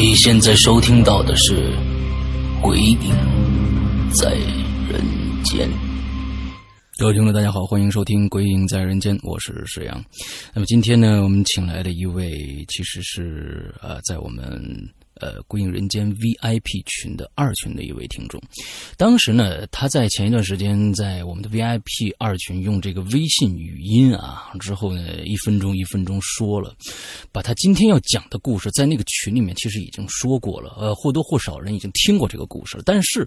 你现在收听到的是《鬼影在人间》。各位听众，大家好，欢迎收听《鬼影在人间》，我是石阳。那么今天呢，我们请来的一位，其实是呃，在我们。呃，归影人间 VIP 群的二群的一位听众，当时呢，他在前一段时间在我们的 VIP 二群用这个微信语音啊，之后呢，一分钟一分钟说了，把他今天要讲的故事在那个群里面其实已经说过了，呃，或多或少人已经听过这个故事了。但是，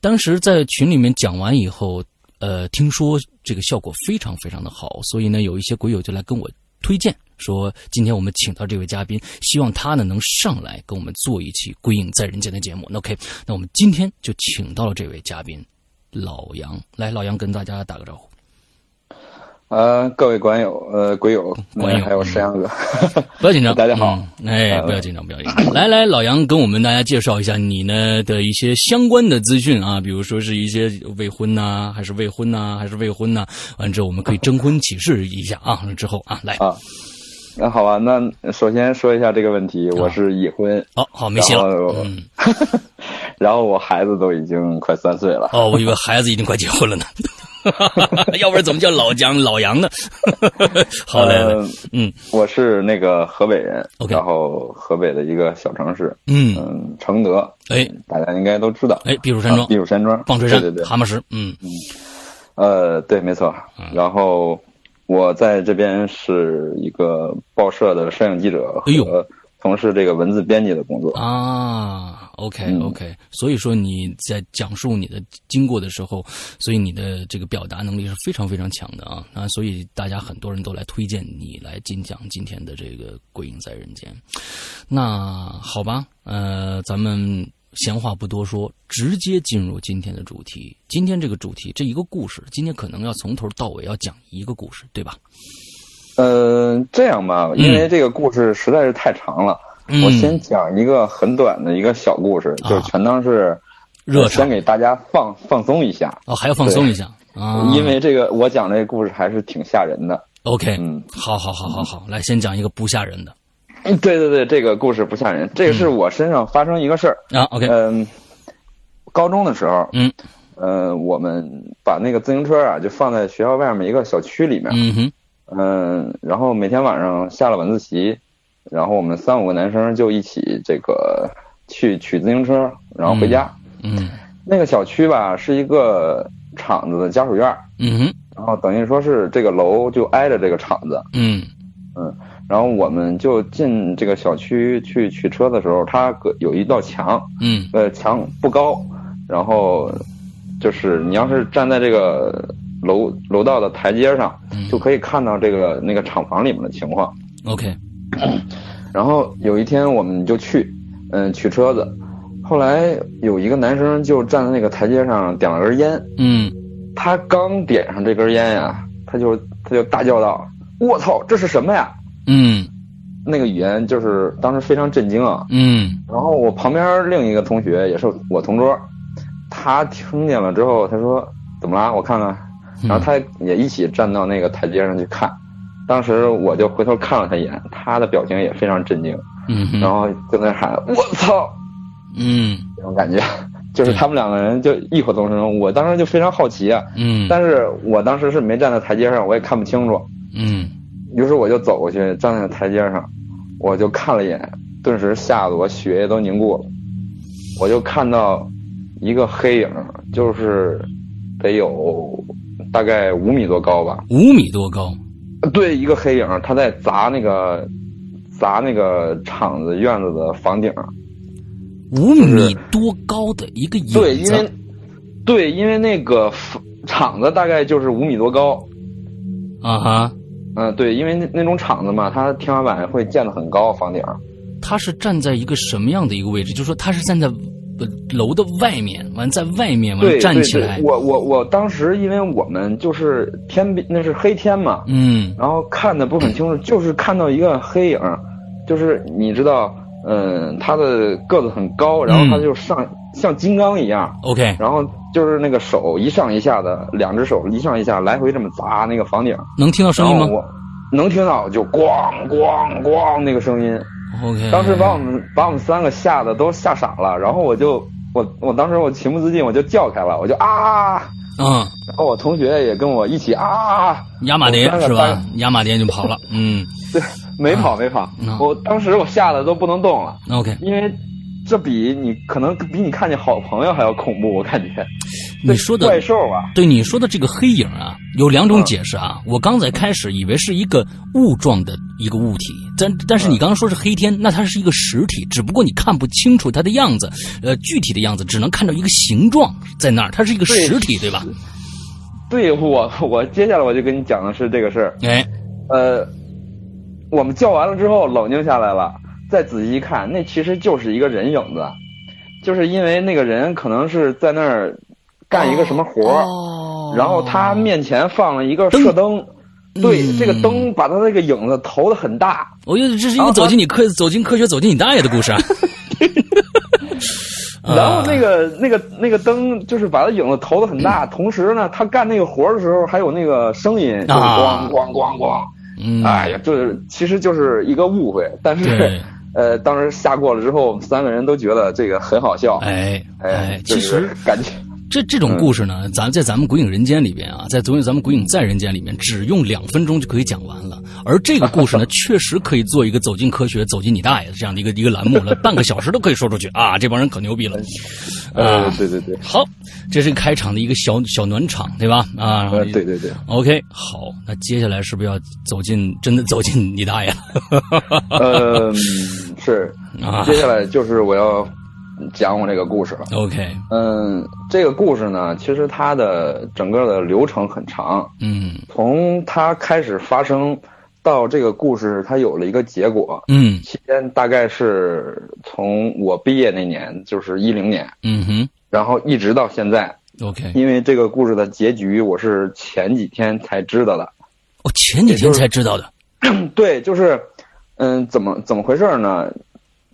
当时在群里面讲完以后，呃，听说这个效果非常非常的好，所以呢，有一些鬼友就来跟我推荐。说今天我们请到这位嘉宾，希望他呢能上来跟我们做一期《归隐在人间》的节目。那 OK，那我们今天就请到了这位嘉宾老杨，来，老杨跟大家打个招呼。呃，各位观友，呃，鬼友，还有石阳哥，不要紧张，大家好，哎，不要紧张，不要紧张。来来，老杨跟我们大家介绍一下你呢的一些相关的资讯啊，比如说是一些未婚呐，还是未婚呐，还是未婚呐？完之后我们可以征婚启事一下啊，之后啊，来啊。那好吧，那首先说一下这个问题，我是已婚。哦，好，没戏了。嗯，然后我孩子都已经快三岁了。哦，我以为孩子已经快结婚了呢。要不然怎么叫老姜老杨呢？好嘞，嗯，我是那个河北人，OK，然后河北的一个小城市，嗯嗯，承德，哎，大家应该都知道，哎，避暑山庄，避暑山庄，棒槌山，对对对，蛤蟆石，嗯嗯，呃，对，没错，然后。我在这边是一个报社的摄影记者，和从事这个文字编辑的工作啊。OK OK，所以说你在讲述你的经过的时候，所以你的这个表达能力是非常非常强的啊。那所以大家很多人都来推荐你来进讲今天的这个《鬼影在人间》。那好吧，呃，咱们。闲话不多说，直接进入今天的主题。今天这个主题，这一个故事，今天可能要从头到尾要讲一个故事，对吧？呃，这样吧，因为这个故事实在是太长了，我先讲一个很短的一个小故事，就全当是热先给大家放放松一下。哦，还要放松一下啊？因为这个我讲这个故事还是挺吓人的。OK，嗯，好好好好好，来先讲一个不吓人的。对对对，这个故事不吓人。这个是我身上发生一个事儿啊。OK，嗯，高中的时候，嗯，呃，我们把那个自行车啊，就放在学校外面一个小区里面。嗯哼，嗯，然后每天晚上下了晚自习，然后我们三五个男生就一起这个去取自行车，然后回家。嗯，那个小区吧是一个厂子的家属院。嗯哼，然后等于说是这个楼就挨着这个厂子。嗯嗯。然后我们就进这个小区去取车的时候，它隔有一道墙，嗯，呃，墙不高，然后就是你要是站在这个楼楼道的台阶上，就可以看到这个那个厂房里面的情况。OK。然后有一天我们就去，嗯，取车子，后来有一个男生就站在那个台阶上点了根烟，嗯，他刚点上这根烟呀，他就他就大叫道：“我操，这是什么呀？”嗯，那个语言就是当时非常震惊啊。嗯，然后我旁边另一个同学也是我同桌，他听见了之后，他说：“怎么啦？我看看。”然后他也一起站到那个台阶上去看。当时我就回头看了他一眼，他的表情也非常震惊。嗯，然后就在喊：“我操！”嗯，这种感觉，就是他们两个人就异口同声。我当时就非常好奇啊。嗯，但是我当时是没站在台阶上，我也看不清楚。嗯。于是我就走过去，站在台阶上，我就看了一眼，顿时吓得我血液都凝固了。我就看到一个黑影，就是得有大概五米多高吧。五米多高？对，一个黑影，他在砸那个砸那个厂子院子的房顶。五米多高的一个影子。对，因为对，因为那个厂子大概就是五米多高。啊哈。嗯，对，因为那那种厂子嘛，它天花板会建的很高，房顶。他是站在一个什么样的一个位置？就是说，他是站在楼的外面，完在外面完站起来。我我我当时因为我们就是天那是黑天嘛，嗯，然后看的不很清楚，就是看到一个黑影，就是你知道，嗯，他的个子很高，然后他就上像金刚一样，OK，然后就是那个手一上一下的，两只手一上一下来回这么砸那个房顶，能听到声音吗？我能听到，就咣咣咣那个声音。OK，当时把我们把我们三个吓得都吓傻了，然后我就我我当时我情不自禁我就叫开了，我就啊，嗯，然后我同学也跟我一起啊，亚马蝶是吧？亚马蝶就跑了，嗯，对，没跑没跑，我当时我吓得都不能动了，OK，因为。这比你可能比你看见好朋友还要恐怖，我感觉。你说的怪兽啊？对你说的这个黑影啊，有两种解释啊。我刚才开始以为是一个雾状的一个物体，但但是你刚刚说是黑天，那它是一个实体，只不过你看不清楚它的样子，呃，具体的样子只能看到一个形状在那儿，它是一个实体，对吧？对我，我接下来我就跟你讲的是这个事儿。哎，呃，我们叫完了之后冷静下来了。再仔细一看，那其实就是一个人影子，就是因为那个人可能是在那儿干一个什么活儿，然后他面前放了一个射灯，对，这个灯把他那个影子投的很大。我觉得这是一个走进你科走进科学走进你大爷的故事。然后那个那个那个灯就是把他影子投的很大，同时呢，他干那个活的时候还有那个声音，就是咣咣咣咣。嗯，哎呀，就是其实就是一个误会，但是。呃，当时下过了之后，三个人都觉得这个很好笑。哎哎，其实感觉这这种故事呢，咱在咱们《鬼影人间》里边啊，在昨天咱们《鬼影在人间》里面，只用两分钟就可以讲完了。而这个故事呢，确实可以做一个走进科学、走进你大爷这样的一个一个栏目了，半个小时都可以说出去啊！这帮人可牛逼了。呃，对对对，好，这是开场的一个小小暖场，对吧？啊，对对对。OK，好，那接下来是不是要走进真的走进你大爷了？呃，是啊，接下来就是我要。讲我这个故事了。OK，嗯，这个故事呢，其实它的整个的流程很长。嗯，从它开始发生到这个故事它有了一个结果。嗯，期间大概是从我毕业那年，就是一零年。嗯哼，然后一直到现在。OK，因为这个故事的结局我是前几天才知道的。哦，前几天才知道的。对，就是，嗯，怎么怎么回事呢？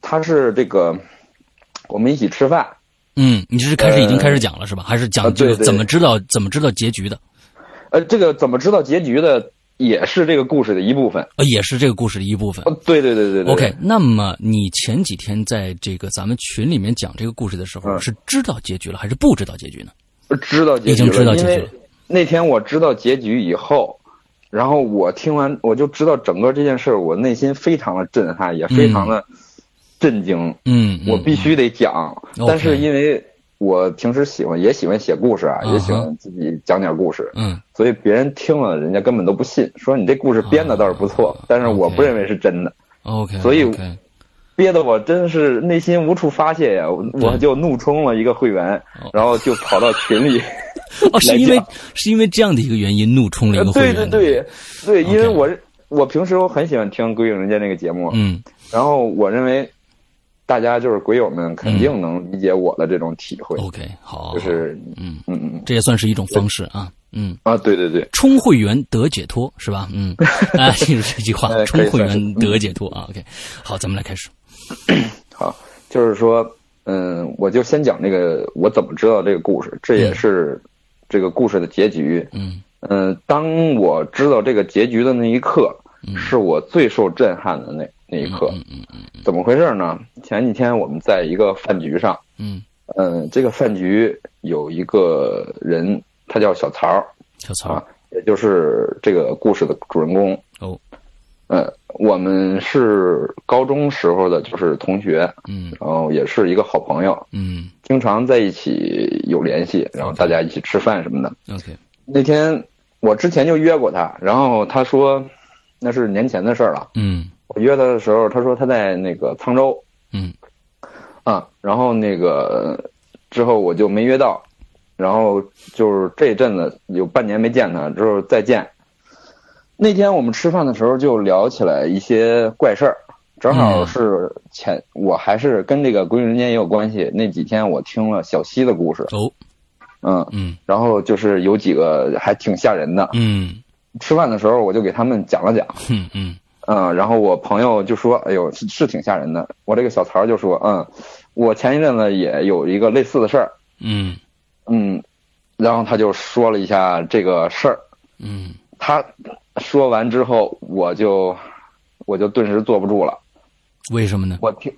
他是这个。我们一起吃饭，嗯，你这是开始已经开始讲了是吧？还是讲这个怎么知道怎么知道结局的？呃，这个怎么知道结局的也是这个故事的一部分，呃，也是这个故事的一部分。对对对对对。OK，那么你前几天在这个咱们群里面讲这个故事的时候，是知道结局了还是不知道结局呢？知道结局，已经知道结局了。那天我知道结局以后，然后我听完我就知道整个这件事我内心非常的震撼，也非常的。震惊，嗯，我必须得讲，但是因为我平时喜欢也喜欢写故事啊，也喜欢自己讲点故事，嗯，所以别人听了，人家根本都不信，说你这故事编的倒是不错，但是我不认为是真的，OK，所以憋得我真是内心无处发泄呀，我就怒充了一个会员，然后就跑到群里，哦，是因为是因为这样的一个原因怒充了一个会员，对对对对，因为我我平时我很喜欢听《归影人间》那个节目，嗯，然后我认为。大家就是鬼友们，肯定能理解我的这种体会。OK，好，就是嗯嗯嗯，这也算是一种方式啊。嗯啊，对对对，充会员得解脱是吧？嗯，啊，记住这句话，充会员得解脱啊。OK，好，咱们来开始。好，就是说，嗯，我就先讲这个我怎么知道这个故事，这也是这个故事的结局。嗯嗯，当我知道这个结局的那一刻，是我最受震撼的那。那一刻，嗯嗯嗯，怎么回事呢？前几天我们在一个饭局上，嗯。嗯，这个饭局有一个人，他叫小曹，小曹，也就是这个故事的主人公。哦，嗯，我们是高中时候的就是同学，嗯，然后也是一个好朋友，嗯，经常在一起有联系，然后大家一起吃饭什么的。OK，那天我之前就约过他，然后他说那是年前的事儿了，嗯。我约他的时候，他说他在那个沧州。嗯。啊，然后那个之后我就没约到，然后就是这阵子有半年没见他，之后再见。那天我们吃饭的时候就聊起来一些怪事儿，正好是前我还是跟这个《鬼影人间》也有关系。那几天我听了小西的故事。哦。嗯嗯。然后就是有几个还挺吓人的。嗯。吃饭的时候我就给他们讲了讲。嗯嗯。嗯，然后我朋友就说：“哎呦，是是挺吓人的。”我这个小曹就说：“嗯，我前一阵子也有一个类似的事儿。”嗯嗯，然后他就说了一下这个事儿。嗯。他说完之后，我就我就顿时坐不住了。为什么呢？我听，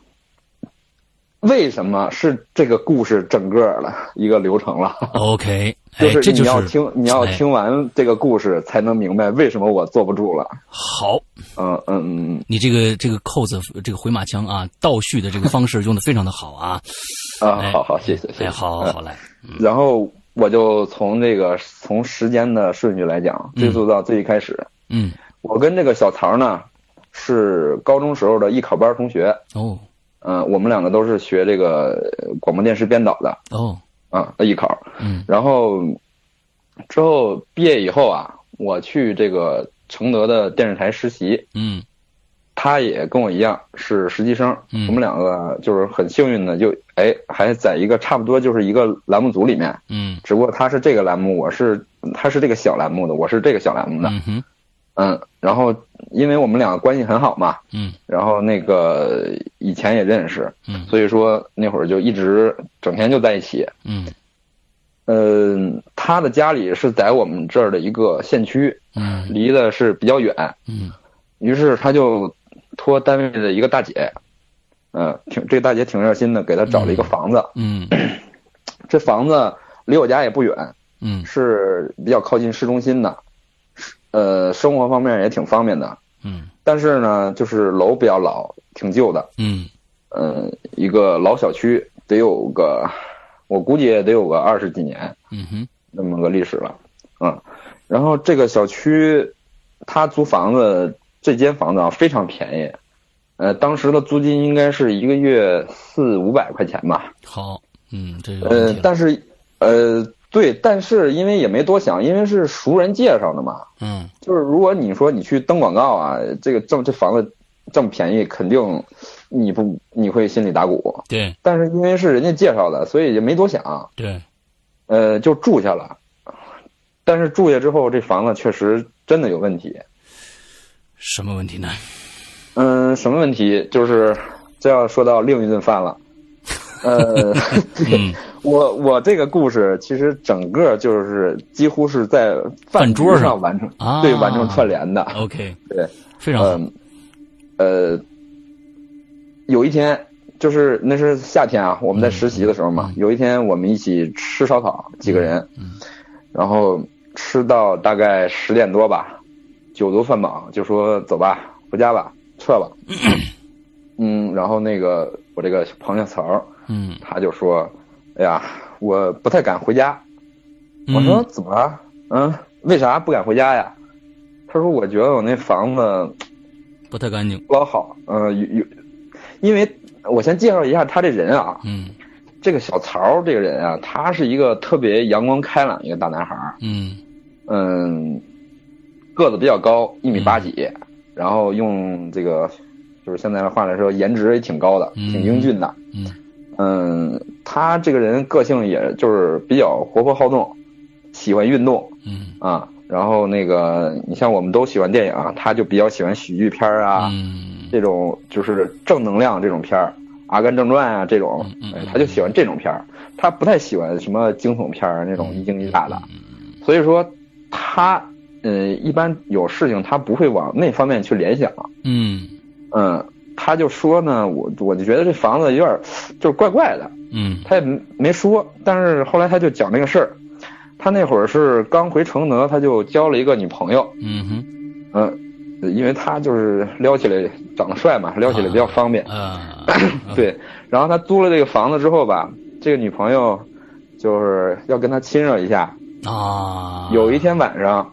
为什么是这个故事整个的一个流程了？OK，就是你要听，你要听完这个故事才能明白为什么我坐不住了。好，嗯嗯嗯，你这个这个扣子，这个回马枪啊，倒叙的这个方式用的非常的好啊。啊，好好，谢谢谢谢。好好好，来。然后。我就从这个从时间的顺序来讲，追溯到最一开始。嗯，我跟这个小曹呢，是高中时候的艺考班同学。哦，嗯，我们两个都是学这个广播电视编导的。哦，啊，艺考。嗯，然后之后毕业以后啊，我去这个承德的电视台实习。嗯。他也跟我一样是实习生，嗯我们两个就是很幸运的，就哎还在一个差不多就是一个栏目组里面，嗯，只不过他是这个栏目，我是他是这个小栏目的，我是这个小栏目的，嗯哼，嗯，然后因为我们两个关系很好嘛，嗯，然后那个以前也认识，嗯，所以说那会儿就一直整天就在一起，嗯，嗯，他的家里是在我们这儿的一个县区，嗯，离的是比较远，嗯，于是他就。托单位的一个大姐，嗯，挺这个大姐挺热心的，给他找了一个房子。嗯，这房子离我家也不远，嗯，是比较靠近市中心的，呃，生活方面也挺方便的。嗯，但是呢，就是楼比较老，挺旧的。嗯，呃，一个老小区，得有个，我估计也得有个二十几年。嗯哼，那么个历史了。嗯，然后这个小区，他租房子。这间房子啊非常便宜，呃，当时的租金应该是一个月四五百块钱吧。好，嗯，这个呃，但是，呃，对，但是因为也没多想，因为是熟人介绍的嘛。嗯，就是如果你说你去登广告啊，这个这这房子这么便宜，肯定你不你会心里打鼓。对。但是因为是人家介绍的，所以也没多想。对。呃，就住下了，但是住下之后，这房子确实真的有问题。什么问题呢？嗯，什么问题？就是这要说到另一顿饭了。呃，我我这个故事其实整个就是几乎是在饭桌上完成，对，完成串联的。OK，对，非常好。呃，有一天就是那是夏天啊，我们在实习的时候嘛。有一天我们一起吃烧烤，几个人，然后吃到大概十点多吧。酒足饭饱，就说走吧，回家吧，撤吧。嗯，然后那个我这个朋友曹，嗯，他就说：“哎呀，我不太敢回家。”我说：“怎么了？嗯，为啥不敢回家呀？”他说：“我觉得我那房子不太干净，不老好。嗯，有有，因为我先介绍一下他这人啊。嗯，这个小曹这个人啊，他是一个特别阳光开朗一个大男孩嗯嗯。个子比较高，一米八几，然后用这个，就是现在的话来说，颜值也挺高的，挺英俊的。嗯，嗯，他这个人个性也就是比较活泼好动，喜欢运动。嗯啊，然后那个，你像我们都喜欢电影，他就比较喜欢喜剧片啊，这种就是正能量这种片儿，《阿甘正传》啊这种，他就喜欢这种片儿，他不太喜欢什么惊悚片儿那种一惊一乍的。所以说他。嗯，一般有事情他不会往那方面去联想。嗯嗯，他就说呢，我我就觉得这房子有点就是怪怪的。嗯，他也没说，但是后来他就讲这个事儿。他那会儿是刚回承德，他就交了一个女朋友。嗯哼，嗯，因为他就是撩起来长得帅嘛，撩起来比较方便。啊，对。然后他租了这个房子之后吧，这个女朋友就是要跟他亲热一下。啊，有一天晚上。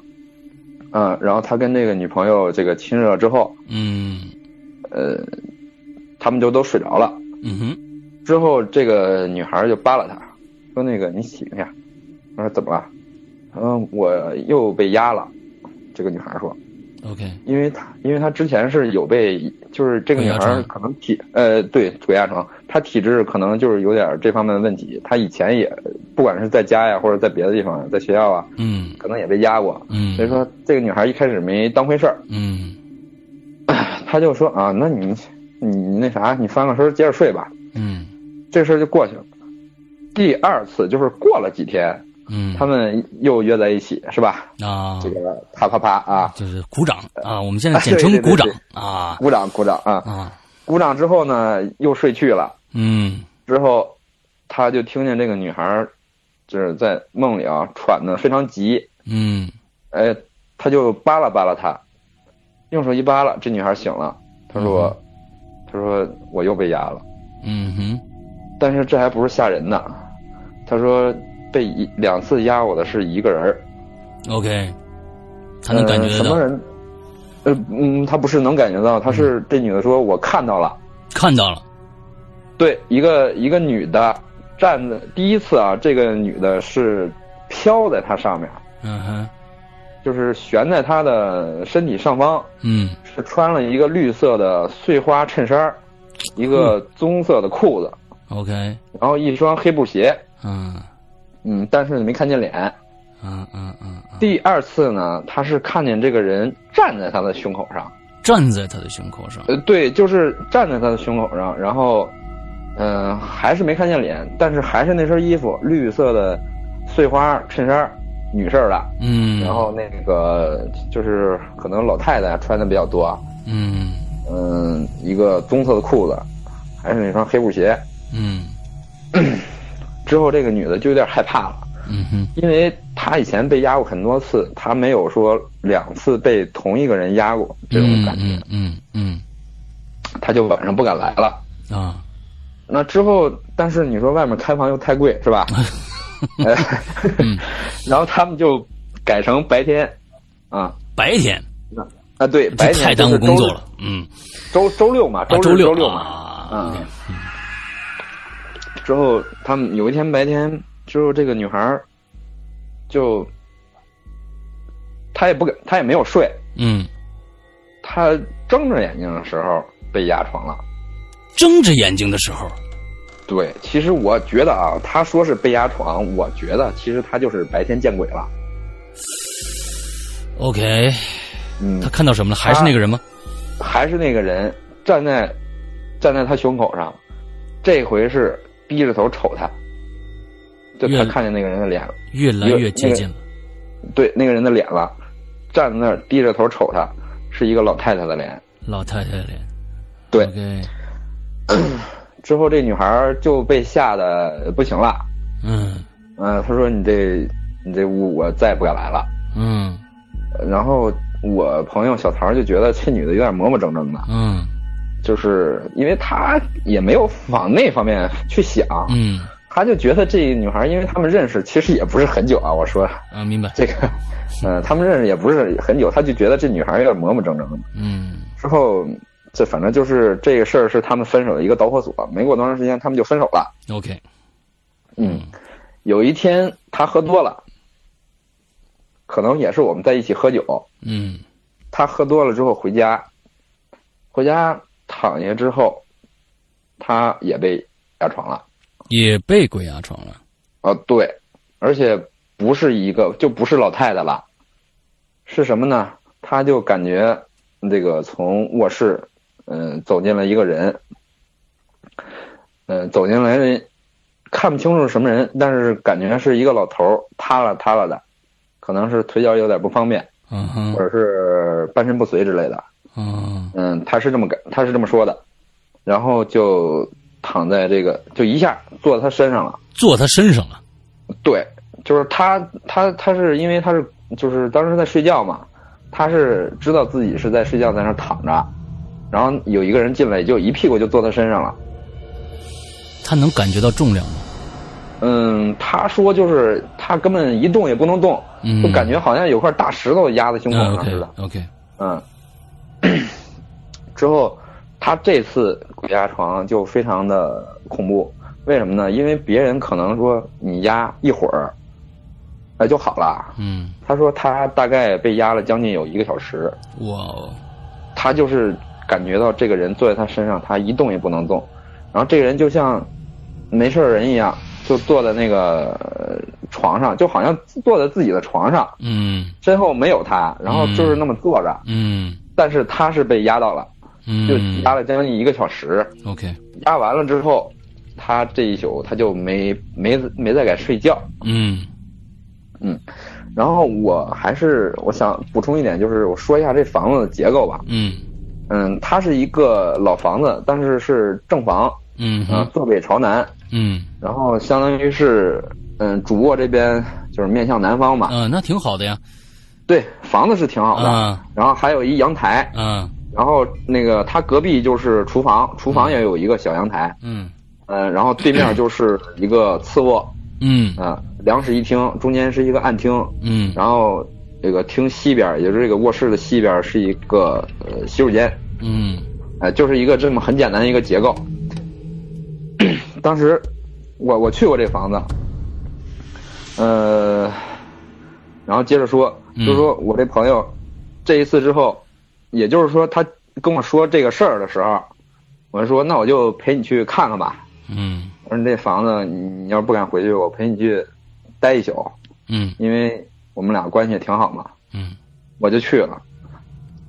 嗯，然后他跟那个女朋友这个亲热之后，嗯，呃，他们就都睡着了。嗯哼，之后这个女孩就扒拉他，说：“那个你醒一下。”他说：“怎么了？”嗯，我又被压了。这个女孩说。OK，因为她，因为她之前是有被，就是这个女孩可能体，呃，对，鬼压床，她体质可能就是有点这方面的问题。她以前也，不管是在家呀，或者在别的地方，在学校啊，嗯，可能也被压过，嗯，所以说这个女孩一开始没当回事儿，嗯，他就说啊，那你你你那啥，你翻个身接着睡吧，嗯，这事儿就过去了。第二次就是过了几天。嗯，他们又约在一起，是吧？啊，这个啪啪啪啊，就是鼓掌啊，我们现在简称鼓掌啊，鼓掌鼓掌啊啊，鼓掌之后呢，又睡去了。嗯，之后他就听见这个女孩就是在梦里啊喘的非常急。嗯，哎，他就扒拉扒拉她，用手一扒拉，这女孩醒了。她说：“她说我又被压了。”嗯哼，但是这还不是吓人的，她说。被一两次压我的是一个人 OK，她能感觉到什么人？呃嗯，她不是能感觉到，她是这女的说，我看到了，看到了，对，一个一个女的站在第一次啊，这个女的是飘在她上面，嗯哼，就是悬在他的身体上方，嗯，是穿了一个绿色的碎花衬衫，一个棕色的裤子，OK，然后一双黑布鞋，嗯。嗯，但是没看见脸。嗯嗯嗯。第二次呢，他是看见这个人站在他的胸口上，站在他的胸口上。呃，对，就是站在他的胸口上，然后，嗯，还是没看见脸，但是还是那身衣服，绿色的碎花衬衫，女士的。嗯。然后那个就是可能老太太穿的比较多。嗯。嗯，一个棕色的裤子，还是那双黑布鞋。嗯。之后，这个女的就有点害怕了，嗯哼，因为她以前被压过很多次，她没有说两次被同一个人压过这种感觉，嗯嗯，她就晚上不敢来了啊。那之后，但是你说外面开房又太贵，是吧？然后他们就改成白天，啊，白天，啊对，白天太耽误工作了，嗯，周周六嘛，周六周六嘛，啊。之后，他们有一天白天之后，这个女孩就，她也不敢，她也没有睡。嗯。她睁着眼睛的时候被压床了。睁着眼睛的时候。对，其实我觉得啊，他说是被压床，我觉得其实他就是白天见鬼了。OK。嗯。他看到什么了？还是那个人吗？还是那个人站在站在他胸口上，这回是。低着头瞅他，就他看见那个人的脸了，越来越接近了。对，那个人的脸了，站在那儿低着头瞅他，是一个老太太的脸。老太太的脸。对。之后这女孩就被吓得不行了。嗯。嗯，她说：“你这，你这屋我再也不敢来了。”嗯。然后我朋友小唐就觉得这女的有点磨磨蹭蹭的。嗯。就是因为他也没有往那方面去想，嗯，他就觉得这女孩，因为他们认识其实也不是很久啊。我说，啊，明白这个，嗯，他们认识也不是很久，他就觉得这女孩有点磨磨蹭蹭的。嗯，之后这反正就是这个事儿是他们分手的一个导火索。没过多长时间，他们就分手了。OK，嗯，有一天他喝多了，可能也是我们在一起喝酒。嗯，他喝多了之后回家，回家。躺下之后，他也被压床了，也被鬼压床了。啊，对，而且不是一个，就不是老太太了，是什么呢？他就感觉这个从卧室，嗯，走进了一个人，嗯，走进来人看不清楚什么人，但是感觉是一个老头塌了塌了的，可能是腿脚有点不方便，嗯或者是半身不遂之类的。嗯嗯，他是这么感，他是这么说的，然后就躺在这个，就一下坐他身上了，坐他身上了。对，就是他，他，他是因为他是就是当时在睡觉嘛，他是知道自己是在睡觉，在那躺着，然后有一个人进来，就一屁股就坐他身上了。他能感觉到重量吗？嗯，他说就是他根本一动也不能动，就感觉好像有块大石头压在胸口上似的。OK，嗯。之后，他这次鬼压床就非常的恐怖，为什么呢？因为别人可能说你压一会儿，哎就好了。嗯，他说他大概被压了将近有一个小时，哇哦，他就是感觉到这个人坐在他身上，他一动也不能动，然后这个人就像没事人一样，就坐在那个呃床上，就好像坐在自己的床上，嗯。身后没有他，然后就是那么坐着，嗯。但是他是被压到了，嗯。就嗯压了将近一个小时，，OK，压完了之后，他这一宿他就没没没再敢睡觉，嗯。嗯。然后我还是我想补充一点，就是我说一下这房子的结构吧。嗯嗯，它是一个老房子，但是是正房，嗯、嗯哼坐北朝南，嗯。然后相当于是，嗯，主卧这边就是面向南方嘛。嗯，那挺好的呀，对，房子是挺好的，嗯。然后还有一阳台，嗯。然后那个它隔壁就是厨房，厨房也有一个小阳台，嗯。嗯，然后对面就是一个次卧，嗯啊，两室一厅，中间是一个暗厅，嗯然后这个厅西边，也就是这个卧室的西边是一个呃洗手间，嗯。哎、就是一个这么很简单的一个结构。当时我我去过这房子，呃，然后接着说，嗯。就是说我这朋友这一次之后，也就是说他跟我说这个事儿的时候，我就说那我就陪你去看看吧。嗯。我说你这房子你你要是不敢回去，我陪你去待一宿，嗯。因为我们俩关系也挺好嘛。嗯。我就去了。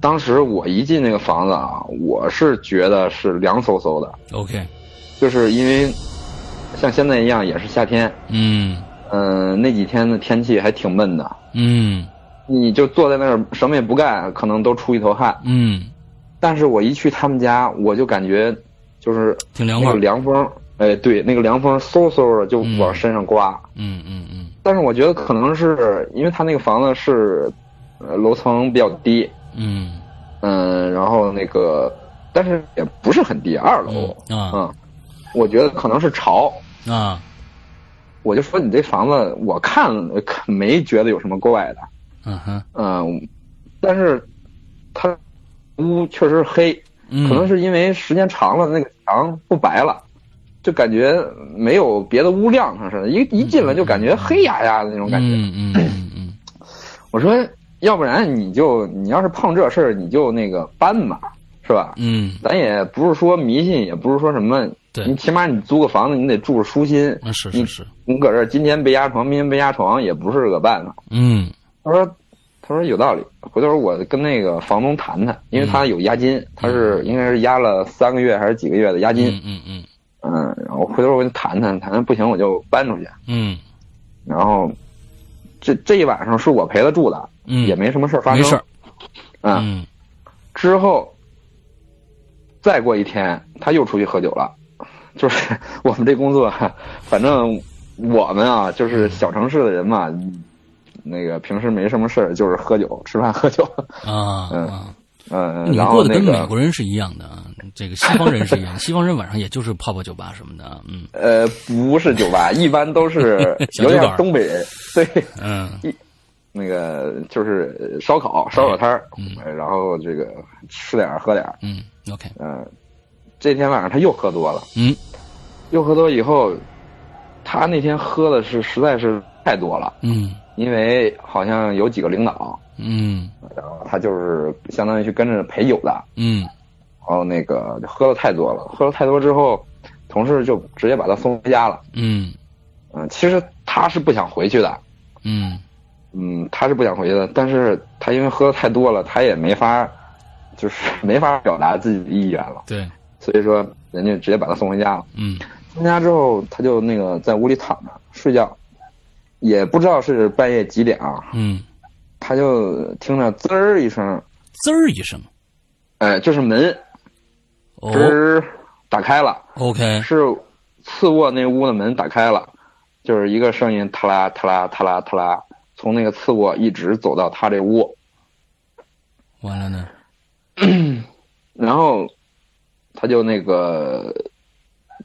当时我一进那个房子啊，我是觉得是凉飕飕的，，OK，就是因为像现在一样也是夏天，嗯。嗯、那几天的天气还挺闷的，嗯。你就坐在那儿什么也不干，可能都出一头汗。嗯，但是我一去他们家，我就感觉就是挺凉快凉风，哎，对，那个凉风嗖嗖的就往身上刮。嗯嗯嗯但是我觉得可能是因为他那个房子是，呃，楼层比较低，嗯。嗯，然后那个，但是也不是很低，二楼，嗯啊。嗯，我觉得可能是潮。啊。我就说你这房子，我看看没觉得有什么怪的，嗯哼，嗯，但是他屋确实黑，嗯，可能是因为时间长了，那个墙不白了，就感觉没有别的屋亮堂似的，一一进来就感觉黑压压的那种感觉。嗯嗯嗯嗯 我说，要不然你就你要是碰这事儿，你就那个搬吧，是吧？嗯，咱也不是说迷信，也不是说什么，对你起码你租个房子，你得住着舒心。那是是是，你搁这儿今天被压床，明天被压床，也不是个办法。嗯他说，他说有道理。回头我跟那个房东谈谈，因为他有押金，他是应该是押了三个月还是几个月的押金。嗯嗯嗯嗯，然后回头我跟你谈谈，谈谈不行我就搬出去。嗯然后这这一晚上是我陪他住的，嗯，也没什么事儿发生。没事儿，嗯，嗯之后再过一天，他又出去喝酒了。就是我们这工作，反正我们啊，就是小城市的人嘛，那个平时没什么事儿，就是喝酒、吃饭、喝酒。啊嗯啊，嗯，你过得跟美国人是一样的啊，这个西方人是一样，西方人晚上也就是泡泡酒吧什么的啊，嗯呃，不是酒吧，一般都是 有点东北人，对，嗯一那个就是烧烤、烧烤摊儿，然后这个吃点喝点。嗯，OK，嗯、这天晚上他又喝多了，嗯又喝多以后，他那天喝的是实在是太多了，嗯因为好像有几个领导，嗯。然后他就是相当于去跟着陪酒的，嗯。然后那个喝的太多了，喝了太多之后，同事就直接把他送回家了。嗯。嗯，其实他是不想回去的，嗯。嗯，他是不想回去的，但是他因为喝的太多了，他也没法，就是 没法表达自己的意愿了，对，所以说人家直接把他送回家了。嗯。回家之后，他就那个在屋里躺着睡觉，也不知道是半夜几点啊，嗯，他就听着滋儿一声，滋儿一声，哎，就是门哦吱儿打开了，，OK，是次卧那屋的门打开了，就是一个声音，他啦他啦他啦他啦，从那个次卧一直走到他这屋，完了呢，然后他就那个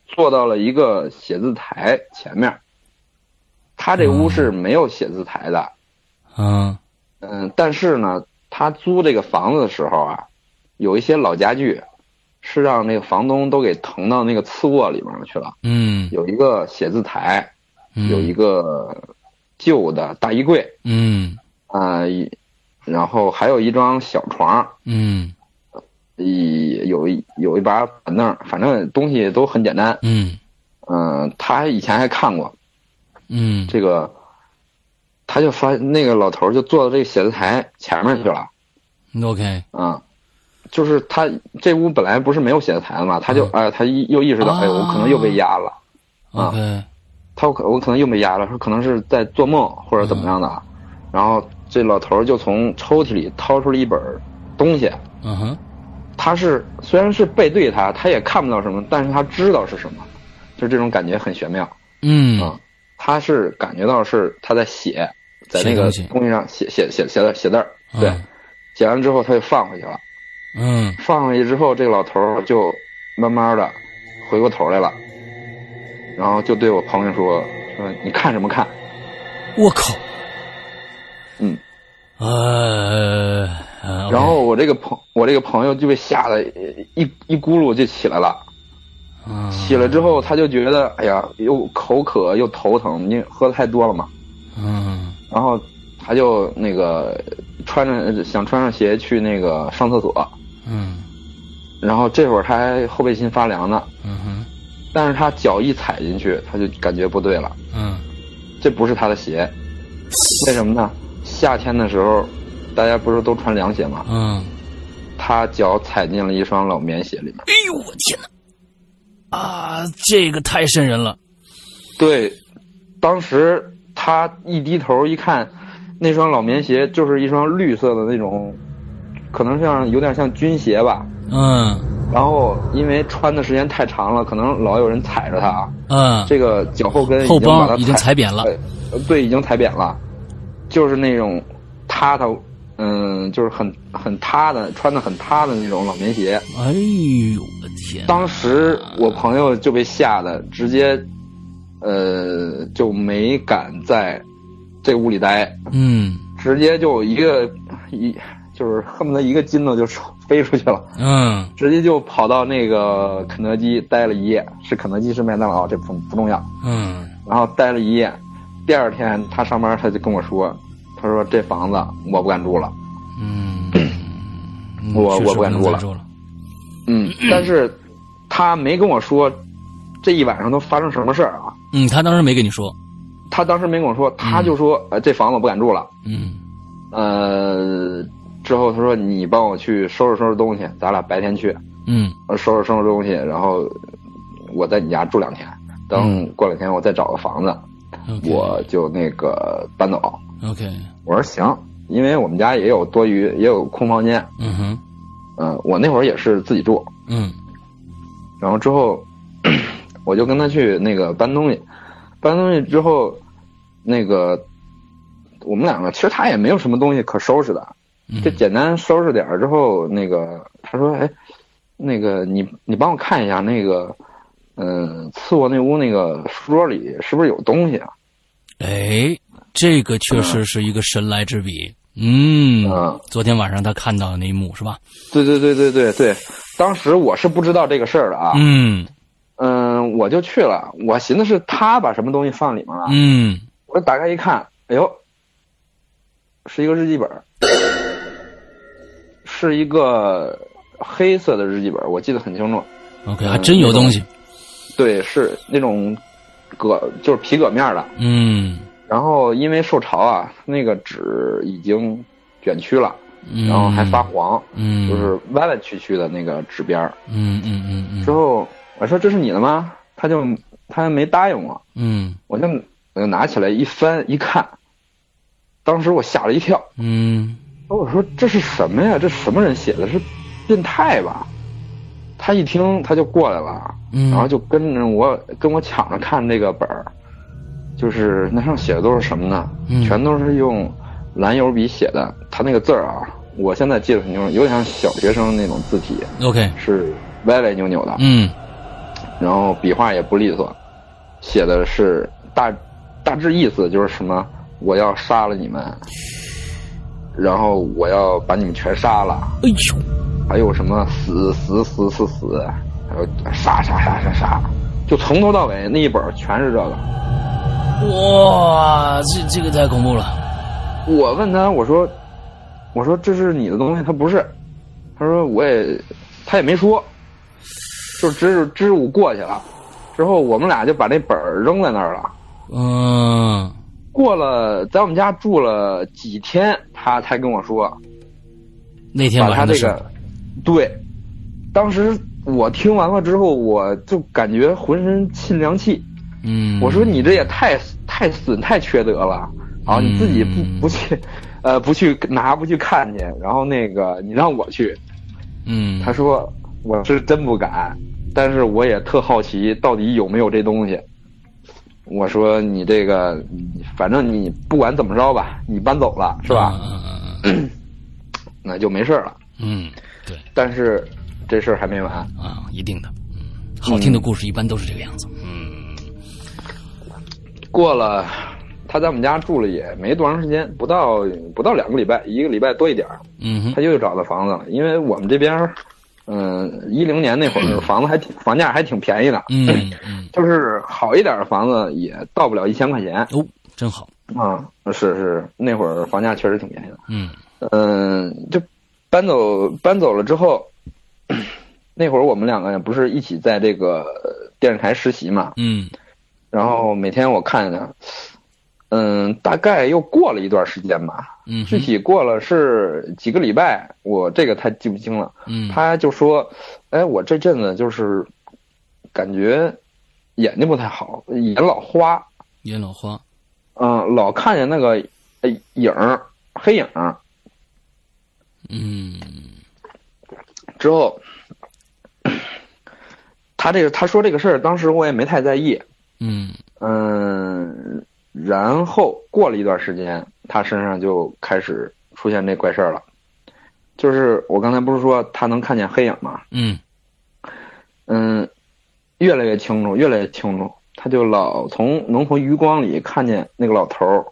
坐到了一个写字台前面。他这屋是没有写字台的，嗯嗯，但是呢，他租这个房子的时候啊，有一些老家具，是让那个房东都给腾到那个次卧里面去了。嗯，有一个写字台，嗯有一个旧的大衣柜，嗯啊、一然后还有一张小床，嗯一有一有一把板凳，反正东西都很简单。嗯嗯、他以前还看过嗯这个，他就发那个老头儿就坐到这个写字台前面去了。，OK，啊，就是他这屋本来不是没有写字台的嘛，他就嗯。哎、他又意识到，哎，我可能又被压了，啊 OK，他我可我可能又被压了，说可能是在做梦或者怎么样的，然后这老头儿就从抽屉里掏出了一本东西，嗯哼，他是虽然是背对他，他也看不到什么，但是他知道是什么，就这种感觉很玄妙。嗯。啊。他是感觉到是他在写，在那个写东西上写写写写字写字儿，对，嗯写完之后他就放回去了。嗯放回去之后，这个老头儿就慢慢的回过头来了，然后就对我朋友说：“说你看什么看我靠，嗯，呃，呃然后我这个朋我这个朋友就被吓得一一咕噜就起来了。嗯起来之后，他就觉得哎呀，又口渴又头疼，因为喝的太多了嘛。嗯然后他就那个穿着想穿上鞋去那个上厕所，嗯然后这会儿他还后背心发凉呢，嗯哼但是他脚一踩进去，他就感觉不对了。嗯这不是他的鞋，为什么呢？夏天的时候，大家不是都穿凉鞋吗？嗯，他脚踩进了一双老棉鞋里面。哎呦我天哪！啊，这个太瘆人了。对，当时他一低头一看，那双老棉鞋就是一双绿色的那种，可能像有点像军鞋吧。嗯然后因为穿的时间太长了，可能老有人踩着它，嗯，这个脚后跟后帮已经踩扁了。呃对，已经踩扁了，就是那种塌塌，嗯，就是很很塌的，穿的很塌的那种老棉鞋。哎呦我的天！当时我朋友就被吓得直接，呃，就没敢在这屋里待，嗯直接就一个一就是恨不得一个筋斗就出飞出去了，嗯直接就跑到那个肯德基待了一夜，是肯德基是麦当劳这不不重要，嗯然后待了一夜，第二天他上班他就跟我说，他说这房子我不敢住了，嗯，嗯我我不敢住了住了。嗯，但是他没跟我说这一晚上都发生什么事儿啊。嗯，他当时没跟你说。他当时没跟我说，他就说，呃，这房子我不敢住了。嗯。呃，之后他说你帮我去收拾收拾东西，咱俩白天去，嗯。呃收拾收拾东西，然后我在你家住两天，等过两天我再找个房子我就那个搬走。OK，我说行，因为我们家也有多余，也有空房间。嗯哼，嗯、我那会儿也是自己住，嗯。然后之后我就跟他去那个搬东西，搬东西之后，那个我们两个其实他也没有什么东西可收拾的，嗯，就简单收拾点儿之后，那个他说：“哎，那个你你帮我看一下那个，嗯、次卧那屋那个书桌里是不是有东西啊哎，这个确实是一个神来之笔。嗯，嗯昨天晚上他看到的那一幕是吧？？”对对对对对对，当时我是不知道这个事儿的啊，嗯嗯、我就去了，我寻思是他把什么东西放里面了，嗯我打开一看，哎呦，是一个日记本儿，是一个黑色的日记本儿，我记得很清楚。，OK，还真有东西。对，是那种革，就是皮革面的。嗯然后因为受潮啊，那个纸已经卷曲了，嗯，然后还发黄，嗯，就是弯弯曲曲的那个纸边儿。嗯嗯嗯嗯之后我说这是你的吗？他就他没答应我，嗯我就我就拿起来一翻一看，当时我吓了一跳。嗯我说这是什么呀？这什么人写的？是变态吧？他一听他就过来了，嗯，然后就跟着我跟我抢着看这个本儿，就是那上写的都是什么呢？嗯全都是用蓝油笔写的。他那个字儿啊，我现在记得很清楚，有点像小学生那种字体，OK，是歪歪扭扭的，嗯然后笔画也不利索，写的是大大致意思就是什么，我要杀了你们，然后我要把你们全杀了。哎呦，还有什么死死死死死，还有杀杀杀杀杀，就从头到尾那一本全是这个。哇，这这个太恐怖了。我问他，我说，我说这是你的东西，他不是，他说我也，他也没说，就支支吾过去了。之后我们俩就把那本儿扔在那儿了。嗯，过了在我们家住了几天，他才跟我说，那天晚上这个，对，当时我听完了之后，我就感觉浑身沁凉气。嗯，我说你这也太太损太缺德了，然后你自己不不去，呃，不去拿不去看去，然后那个你让我去，嗯，他说我是真不敢，但是我也特好奇到底有没有这东西。我说你这个，反正你不管怎么着吧，你搬走了是吧？嗯 那就没事了。嗯，对但是这事儿还没完。啊，一定的。嗯，好听的故事一般都是这个样子。嗯过了，他在我们家住了也没多长时间，不到不到两个礼拜，一个礼拜多一点儿，嗯哼他又找到房子了。因为我们这边儿，嗯，一零年那会儿房子还挺房价还挺便宜的，嗯嗯，就是好一点的房子也到不了一千块钱哦，真好。啊。是是，那会儿房价确实挺便宜的。嗯嗯，就搬走搬走了之后，那会儿我们两个不是一起在这个电视台实习嘛，嗯然后每天我看着，嗯，大概又过了一段时间吧，嗯，具体过了是几个礼拜，我这个太记不清了。嗯他就说：“哎，我这阵子就是感觉眼睛不太好，眼老花，眼老花。嗯、老看见那个呃影儿黑影儿。嗯之后，他这个他说这个事儿，当时我也没太在意。嗯嗯，然后过了一段时间，他身上就开始出现这怪事儿了。就是我刚才不是说他能看见黑影吗？嗯嗯，越来越清楚，越来越清楚。他就老从能从余光里看见那个老头儿，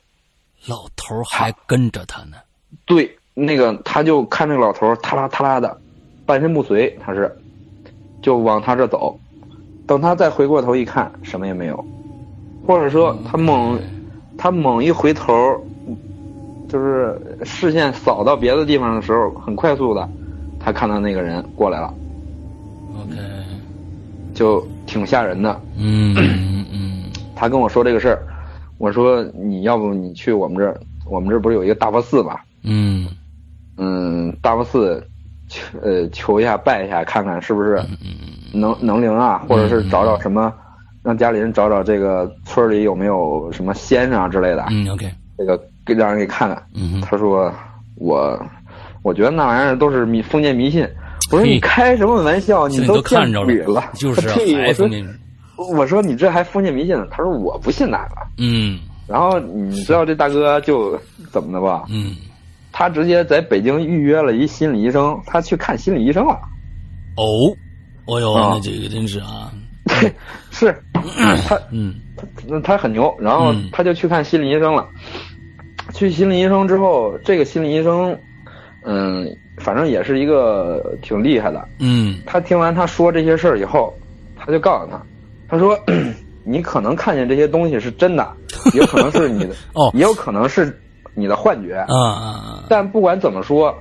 老头儿还跟着他呢。对，那个他就看那个老头儿踏拉踏拉的，半身不遂，他是就往他这走。等他再回过头一看，什么也没有，或者说他猛他猛一回头，就是视线扫到别的地方的时候，很快速的，他看到那个人过来了，OK。就挺吓人的。嗯嗯嗯 他跟我说这个事儿，我说你要不你去我们这儿，我们这儿不是有一个大佛寺嘛？嗯嗯，大佛寺求呃求一下拜一下，看看是不是能能灵啊，或者是找找什么，让家里人找找这个村里有没有什么仙啊之类的，嗯 OK。这个给让人给看看。嗯他说我我觉得那玩意儿都是迷封建迷信。我说你开什么玩笑？你都都看着了，就是啊 对，我说还封建我说你这还封建迷信呢？他说我不信那个。嗯然后你知道这大哥就怎么的吧？嗯他直接在北京预约了一心理医生，他去看心理医生了。哦，哦哟，啊那这个真是啊，对是，他嗯他他很牛，然后嗯他就去看心理医生了。去心理医生之后，这个心理医生，嗯，反正也是一个挺厉害的。嗯他听完他说这些事儿以后，他就告诉他，他说：“ 你可能看见这些东西是真的，也有可能是你的，哦也有可能是你的幻觉。啊啊但不管怎么说，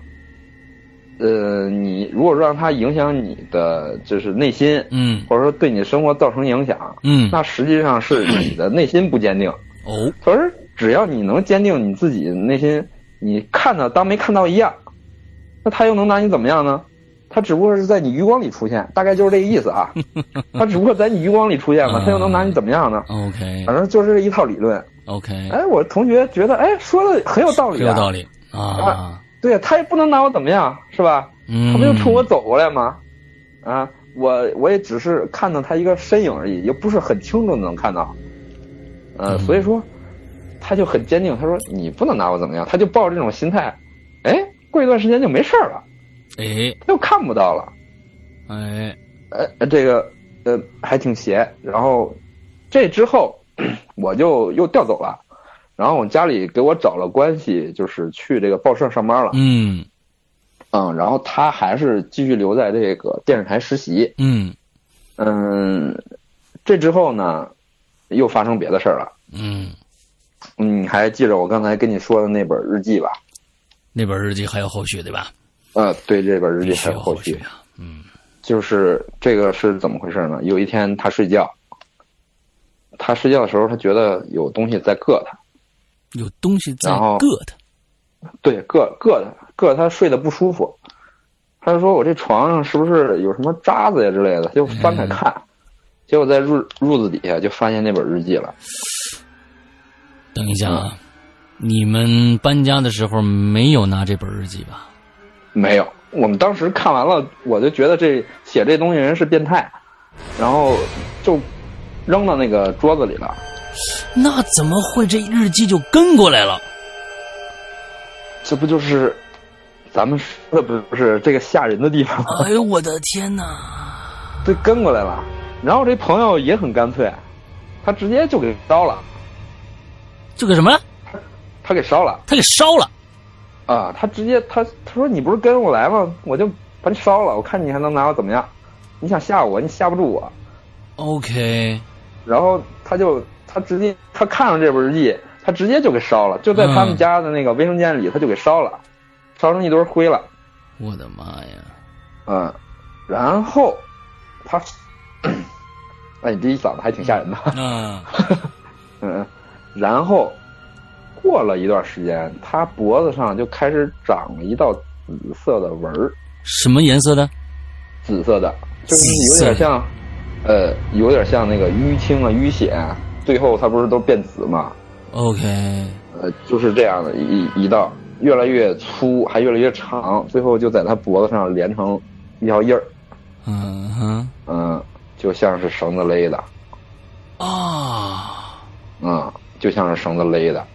呃，你如果让他影响你的就是内心，嗯或者说对你生活造成影响，嗯那实际上是你的内心不坚定。哦可是只要你能坚定你自己内心，你看到当没看到一样，那他又能拿你怎么样呢？他只不过是在你余光里出现，大概就是这个意思啊。他只不过在你余光里出现了，他又能拿你怎么样呢？OK 反正就是这一套理论。OK，哎，我同学觉得，哎，说的很有道理啊。有道理啊，对他也不能拿我怎么样，是吧？嗯，他不就冲我走过来吗？啊，我我也只是看到他一个身影而已，也不是很清楚的能看到。呃，嗯所以说，他就很坚定，他说你不能拿我怎么样，他就抱着这种心态，哎，过一段时间就没事儿了，哎他又看不到了，哎呃，这个呃还挺邪。然后这之后我就又调走了，然后我家里给我找了关系，就是去这个报社上班了。嗯嗯，然后他还是继续留在这个电视台实习。嗯嗯，这之后呢，又发生别的事儿了。嗯，你还记着我刚才跟你说的那本日记吧？那本日记还有后续对吧？呃，对，这本日记还有后续。啊。嗯就是这个是怎么回事呢？有一天他睡觉，他睡觉的时候，他觉得有东西在硌他，有东西在硌他。对，硌硌他，硌他睡得不舒服。他就说：“我这床上是不是有什么渣子呀之类的？”就翻开看，结果在褥褥子底下就发现那本日记了。等一下啊，你们搬家的时候没有拿这本日记吧？没有，我们当时看完了，我就觉得这写这东西人是变态，然后就扔到那个桌子里了。那怎么会这日记就跟过来了？这不就是咱们说的不不是这个吓人的地方吗？哎呦我的天哪！这，跟过来了。然后这朋友也很干脆，他直接就给烧了，这个什么？他给烧了他给烧了。啊！他直接他他说你不是跟我来吗？我就把你烧了，我看你还能拿我怎么样？你想吓我，你吓不住我。OK，然后他就他直接他看上这本日记，他直接就给烧了，就在他们家的那个卫生间里，他就给烧了，烧成一堆灰了。我的妈呀！嗯，然后他，哎，你这一嗓子还挺吓人的。嗯，嗯，然后过了一段时间，他脖子上就开始长了一道紫色的纹儿，什么颜色的？紫色的，就是有点像，呃，有点像那个淤青啊、淤血啊，最后它不是都变紫吗？OK，呃，就是这样的一一道，越来越粗，还越来越长，最后就在他脖子上连成一条印儿，嗯哼，嗯，就像是绳子勒的，啊，嗯，就像是绳子勒的，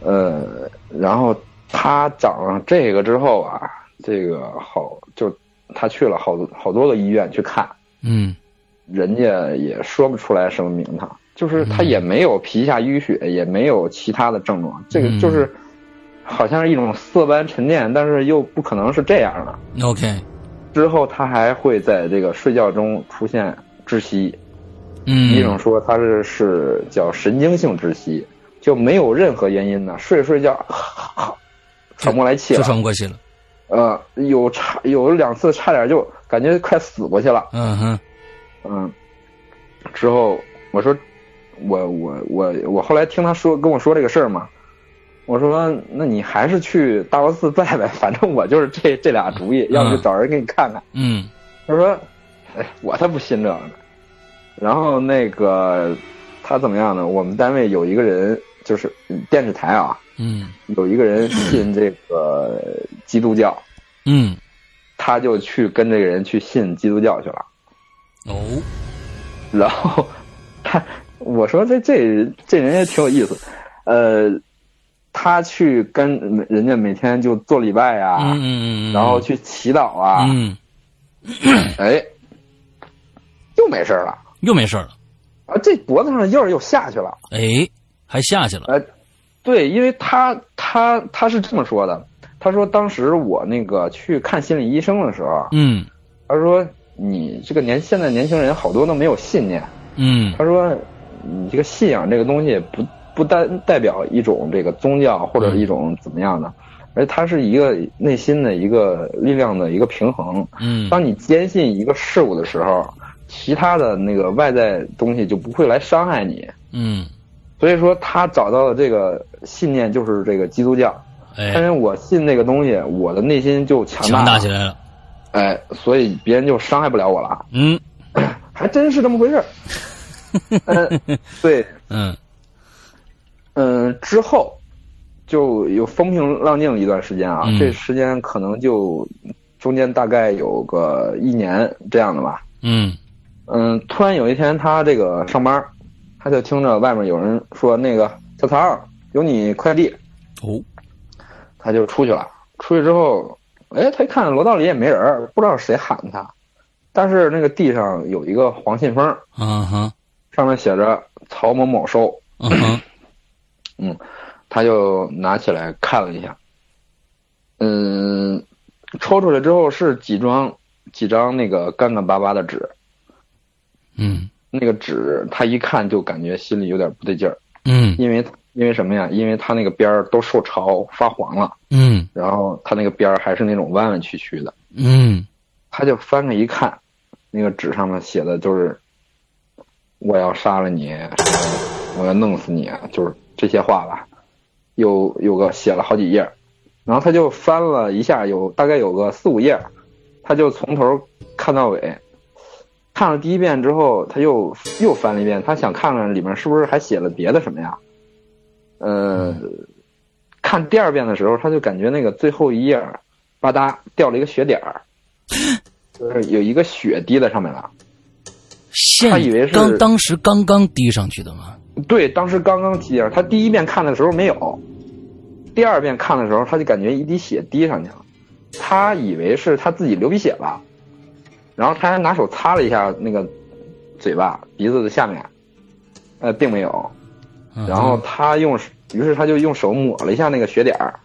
呃，然后他长上这个之后啊，这个好，就他去了好多好多个医院去看，嗯。人家也说不出来什么名堂，就是他也没有皮下淤血，也没有其他的症状，这个就是好像是一种色斑沉淀，但是又不可能是这样的。，OK，之后他还会在这个睡觉中出现窒息，医生嗯说他是是叫神经性窒息，就没有任何原因的，睡着睡觉喘不过来气就了，喘不过气了。呃，有差有两次差点就感觉快死过去了。嗯哼，嗯，之后我说，我我我我后来听他说跟我说这个事儿嘛，我说那你还是去大佛寺拜拜，反正我就是这这俩主意，要不就找人给你看看。嗯他说，哎，我才不信这个呢。然后那个他怎么样呢？我们单位有一个人，就是电视台啊，嗯。有一个人信这个基督教，嗯，他就去跟这个人去信基督教去了。哦，然后他我说这这这人也挺有意思，呃，他去跟人家每天就做礼拜啊、嗯嗯嗯，然后去祈祷啊，嗯，哎，又没事儿了又没事了。啊，这脖子上的印儿又下去了。哎，还下去了。哎，对，因为他他他是这么说的，他说当时我那个去看心理医生的时候，嗯他说你这个年现在年轻人好多都没有信念，嗯他说你这个信仰这个东西不不单代表一种这个宗教或者一种怎么样的，而它是一个内心的一个力量的一个平衡。嗯当你坚信一个事物的时候，其他的那个外在东西就不会来伤害你。嗯，所以说，他找到的这个信念就是这个基督教。因哎，为我信那个东西，我的内心就强大强大起来了。哎，所以别人就伤害不了我了，嗯 还真是这么回事儿。嗯，对，嗯嗯，之后就有风平浪静一段时间啊，嗯这时间可能就中间大概有个一年这样的吧。嗯嗯，突然有一天他这个上班，他就听着外面有人说那个小曹有你快递，哦。他就出去了。出去之后，哎，他一看楼道里也没人，不知道是谁喊他，但是那个地上有一个黄信封，嗯哼上面写着曹某某收。嗯哼他就拿起来看了一下，嗯，抽出来之后是几张几张那个干干巴巴的纸，嗯那个纸他一看就感觉心里有点不对劲儿，嗯因为因为什么呀？因为他那个边儿都受潮发黄了，嗯然后他那个边儿还是那种弯弯曲曲的，嗯他就翻开一看，那个纸上面写的就是“我要杀了你，我要弄死你”，就是这些话吧。有有个写了好几页，然后他就翻了一下，有大概有个四五页，他就从头看到尾。看了第一遍之后，他又又翻了一遍，他想看看里面是不是还写了别的什么呀？呃，看第二遍的时候，他就感觉那个最后一页，吧嗒掉了一个血点儿。就是有一个血滴在上面了。他以为是刚当时刚刚滴上去的吗？对，当时刚刚滴上，他第一遍看的时候没有，第二遍看的时候他就感觉一滴血滴上去了，他以为是他自己流鼻血了，然后他还拿手擦了一下那个嘴巴、鼻子的下面，呃，并没有。嗯然后他用，于是他就用手抹了一下那个血点儿，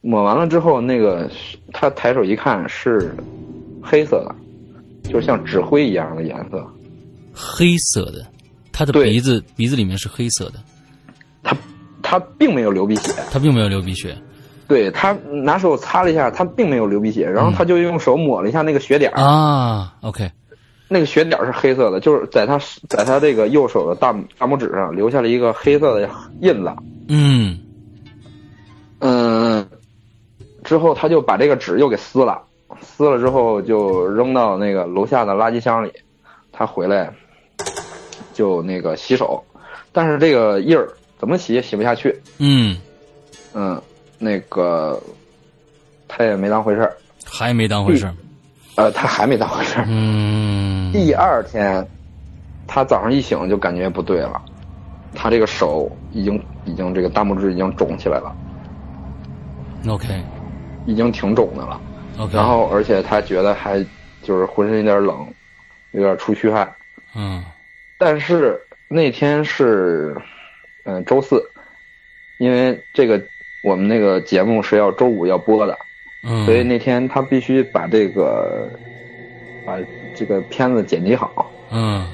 抹完了之后，那个他抬手一看是黑色的，就像纸灰一样的颜色。黑色的，他的鼻子鼻子里面是黑色的，他他并没有流鼻血，他并没有流鼻血。对他拿手擦了一下，他并没有流鼻血，然后他就用手抹了一下那个血点儿，啊，OK，那个血点儿是黑色的，就是在他在他这个右手的大大拇指上留下了一个黑色的印子。嗯嗯，之后他就把这个纸又给撕了，撕了之后就扔到那个楼下的垃圾箱里。他回来就那个洗手，但是这个印儿怎么洗也洗不下去。嗯，嗯，那个他也没当回事儿，还没当回事儿。呃，他还没当回事儿。嗯，第二天，他早上一醒就感觉不对了，他这个手已经已经这个大拇指已经肿起来了，OK 已经挺肿的了。OK，然后而且他觉得还就是浑身有点冷，有点出虚汗。嗯但是那天是嗯、周四，因为这个我们那个节目是要周五要播的，嗯，所以那天他必须把这个把这个片子剪辑好。嗯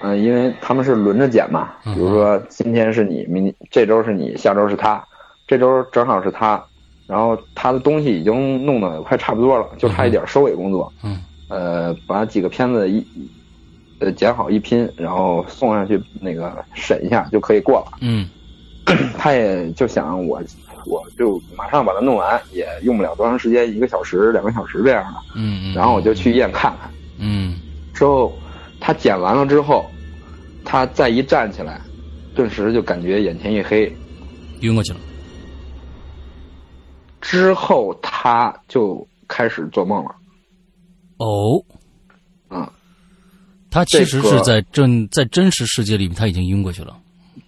嗯，因为他们是轮着剪嘛，嗯比如说今天是你，明这周是你，下周是他，这周正好是他，然后他的东西已经弄得快差不多了，就差一点收尾工作。嗯呃，把几个片子一呃剪好一拼，然后送上去那个审一下就可以过了。嗯 他也就想我我就马上把它弄完，也用不了多长时间，一个小时两个小时这样的。嗯，然后我就去医院看看。嗯之后他剪完了之后，他再一站起来，顿时就感觉眼前一黑。晕过去了。之后他就开始做梦了。哦，嗯，他其实是在真在真实世界里面他已经晕过去了。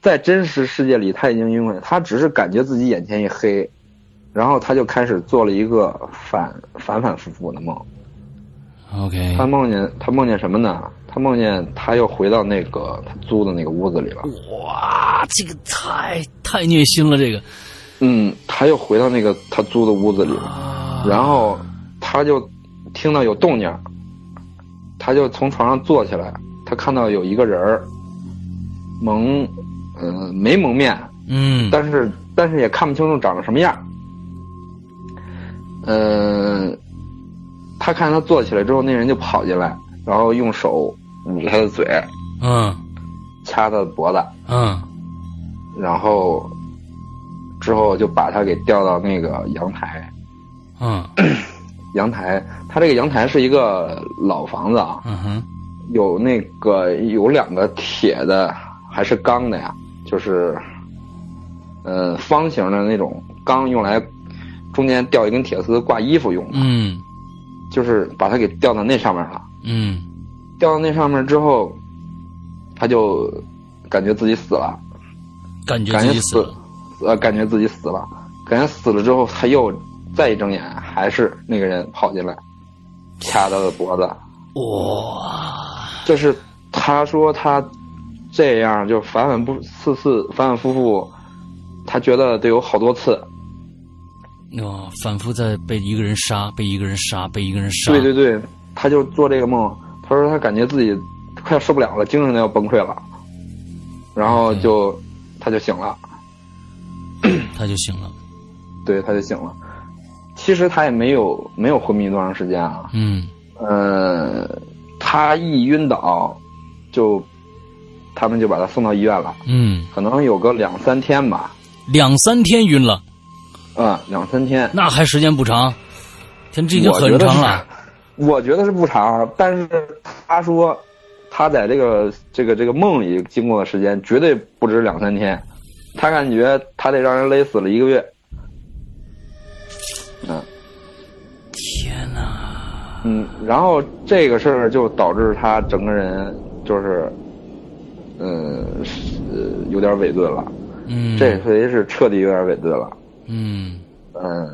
在真实世界里他已经晕过去，他只是感觉自己眼前一黑，然后他就开始做了一个反反反复复的梦。OK，他梦见他梦见什么呢？他梦见他又回到那个他租的那个屋子里了。哇，这个太太虐心了，这个嗯，他又回到那个他租的屋子里了。啊，然后他就听到有动静，他就从床上坐起来，他看到有一个人儿蒙，嗯、没蒙面，嗯，但是但是也看不清楚长得什么样。嗯、他看他坐起来之后，那人就跑进来，然后用手捂他的嘴，嗯。掐他的脖子，嗯。然后之后就把他给吊到那个阳台。嗯。阳台，他这个阳台是一个老房子啊，嗯哼，有那个有两个铁的还是钢的呀，就是，呃，方形的那种钢，用来中间吊一根铁丝挂衣服用的，嗯就是把它给吊到那上面了。嗯吊到那上面之后，他就感觉自己死了，感觉死自己死了。，呃，感觉自己死了，感觉死了之后，他又再一睁眼，还是那个人跑进来，掐他的脖子。哇，就是他说他这样就反反复次次反反复复，他觉得得有好多次。哦，反复在被一个人杀，被一个人杀，被一个人杀。对对对，他就做这个梦，他说他感觉自己快要受不了了，精神都要崩溃了，然后就他就醒了，他就醒了，对，他就醒了。其实他也没有没有昏迷多长时间啊，嗯。呃，他一晕倒，就他们就把他送到医院了，嗯，可能有个两三天吧，两三天晕了，啊、两三天。那还时间不长，天，这已经很长了。我觉得是不长，但是他说他在这个这个这个梦里经过的时间绝对不止两三天，他感觉他得让人勒死了一个月。嗯天哪！嗯，然后这个事儿就导致他整个人就是，嗯，有点伪钝了，嗯，这回是彻底有点伪钝了。嗯嗯，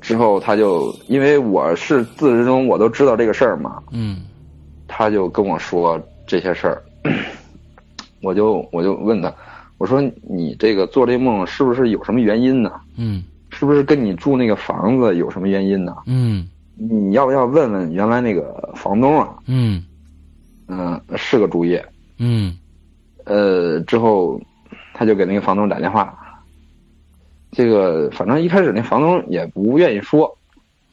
之后他就因为我是自始至终我都知道这个事儿嘛，嗯他就跟我说这些事儿，我就我就问他，我说你这个做这梦是不是有什么原因呢？嗯是不是跟你住那个房子有什么原因呢？嗯你要不要问问原来那个房东啊？嗯嗯，是个主意。嗯呃，之后他就给那个房东打电话，这个反正一开始那房东也不愿意说，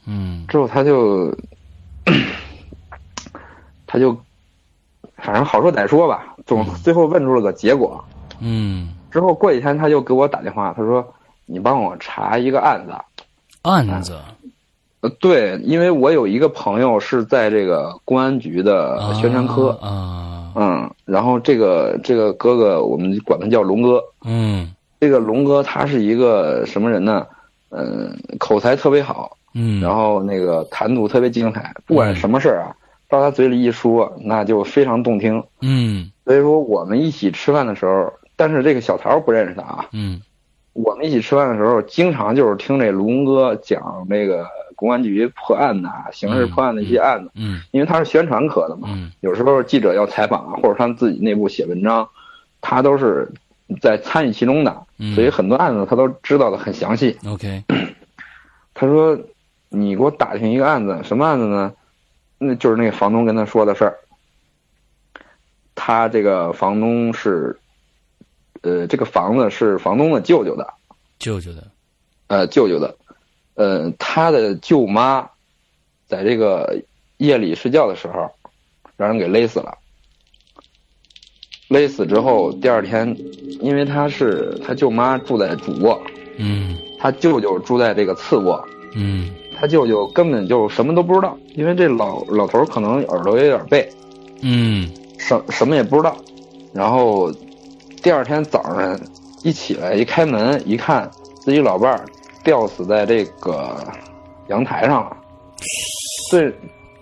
嗯之后他就他就反正好说歹说吧，总最后问出了个结果。嗯，之后过几天他就给我打电话，他说：“你帮我查一个案子。案子”呃，对，因为我有一个朋友是在这个公安局的宣传科，啊，嗯，然后这个这个哥哥我们管他叫龙哥。嗯这个龙哥他是一个什么人呢？嗯，口才特别好，嗯，然后那个谈吐特别精彩，不管什么事儿啊，到他嘴里一说，那就非常动听。嗯所以说我们一起吃饭的时候，但是这个小桃不认识他啊。嗯我们一起吃饭的时候，经常就是听这龙哥讲这个公安局破案呐、刑事破案的一些案子，嗯因为他是宣传科的嘛。嗯有时候记者要采访啊，或者他们自己内部写文章，他都是在参与其中的，嗯所以很多案子他都知道的很详细。，OK，他说：“你给我打听一个案子，什么案子呢？那就是那个房东跟他说的事儿。他这个房东是，呃，这个房子是房东的舅舅的，舅舅的，呃，舅舅的，呃，他的舅妈，在这个夜里睡觉的时候，让人给勒死了。勒死之后，第二天，因为他是他舅妈住在主卧，嗯他舅舅住在这个次卧，嗯他舅舅根本就什么都不知道，因为这老老头儿可能耳朵也有点背，嗯什什么也不知道。然后第二天早上一起来一开门一看，自己老伴儿吊死在这个阳台上了，顿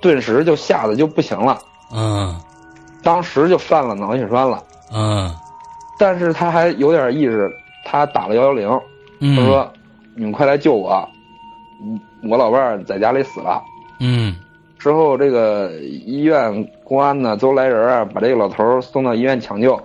顿时就吓得就不行了，嗯。当时就犯了脑血栓了。嗯。但是他还有点意识，他打了幺幺零，嗯，他说：“你们快来救我，嗯我老伴儿在家里死了。”嗯。之后，这个医院、公安呢都来人啊，把这个老头儿送到医院抢救。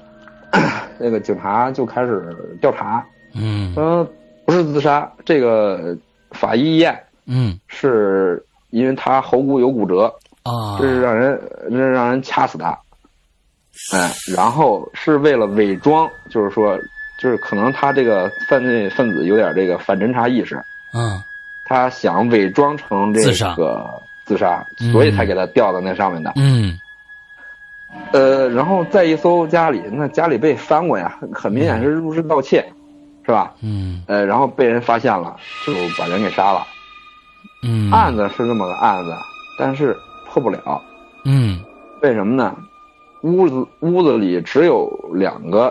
那个警察就开始调查，嗯。说不是自杀，这个法医验嗯是因为他喉骨有骨折，啊，这是让人这是让人掐死他。哎，然后是为了伪装，就是说，就是可能他这个犯罪分子有点这个反侦查意识，嗯他想伪装成这自杀个自杀，嗯所以才给他吊到那上面的。嗯呃，然后再一搜家里，那家里被翻过呀，很明显是入室盗窃，是吧？嗯呃，然后被人发现了，就把人给杀了。嗯，案子是这么个案子，但是破不了，嗯为什么呢？屋子屋子里只有两个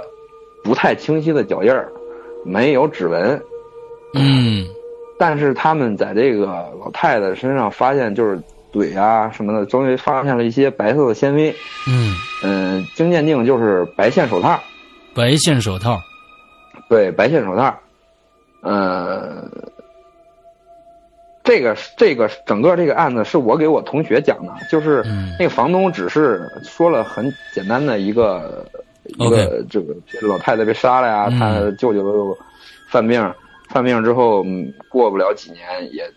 不太清晰的脚印儿，没有指纹，嗯但是他们在这个老太太身上发现，就是嘴啊什么的，终于发现了一些白色的纤维。嗯，嗯、经鉴定就是白线手套。白线手套，对，白线手套，呃，这个这个整个这个案子是我给我同学讲的，就是嗯那个房东只是说了很简单的一个一个这个老太太被杀了呀，嗯他舅舅又犯病，犯病之后，过不了几年也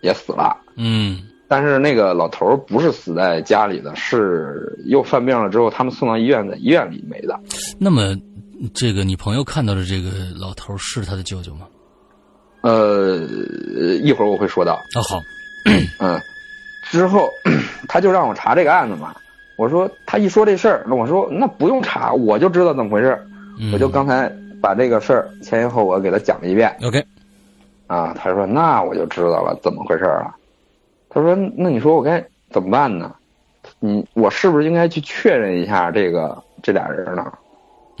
也死了。嗯，但是那个老头儿不是死在家里的，是又犯病了之后，他们送到医院，在医院里没的。那么，这个你朋友看到的这个老头儿是他的舅舅吗？呃，一会儿我会说到。哦，好，嗯，之后 他就让我查这个案子嘛。我说他一说这事儿，那我说那不用查，我就知道怎么回事我就刚才把这个事儿前因后果给他讲了一遍 OK，啊。他说那我就知道了怎么回事儿了。他说那你说我该怎么办呢？你我是不是应该去确认一下这个这俩人呢？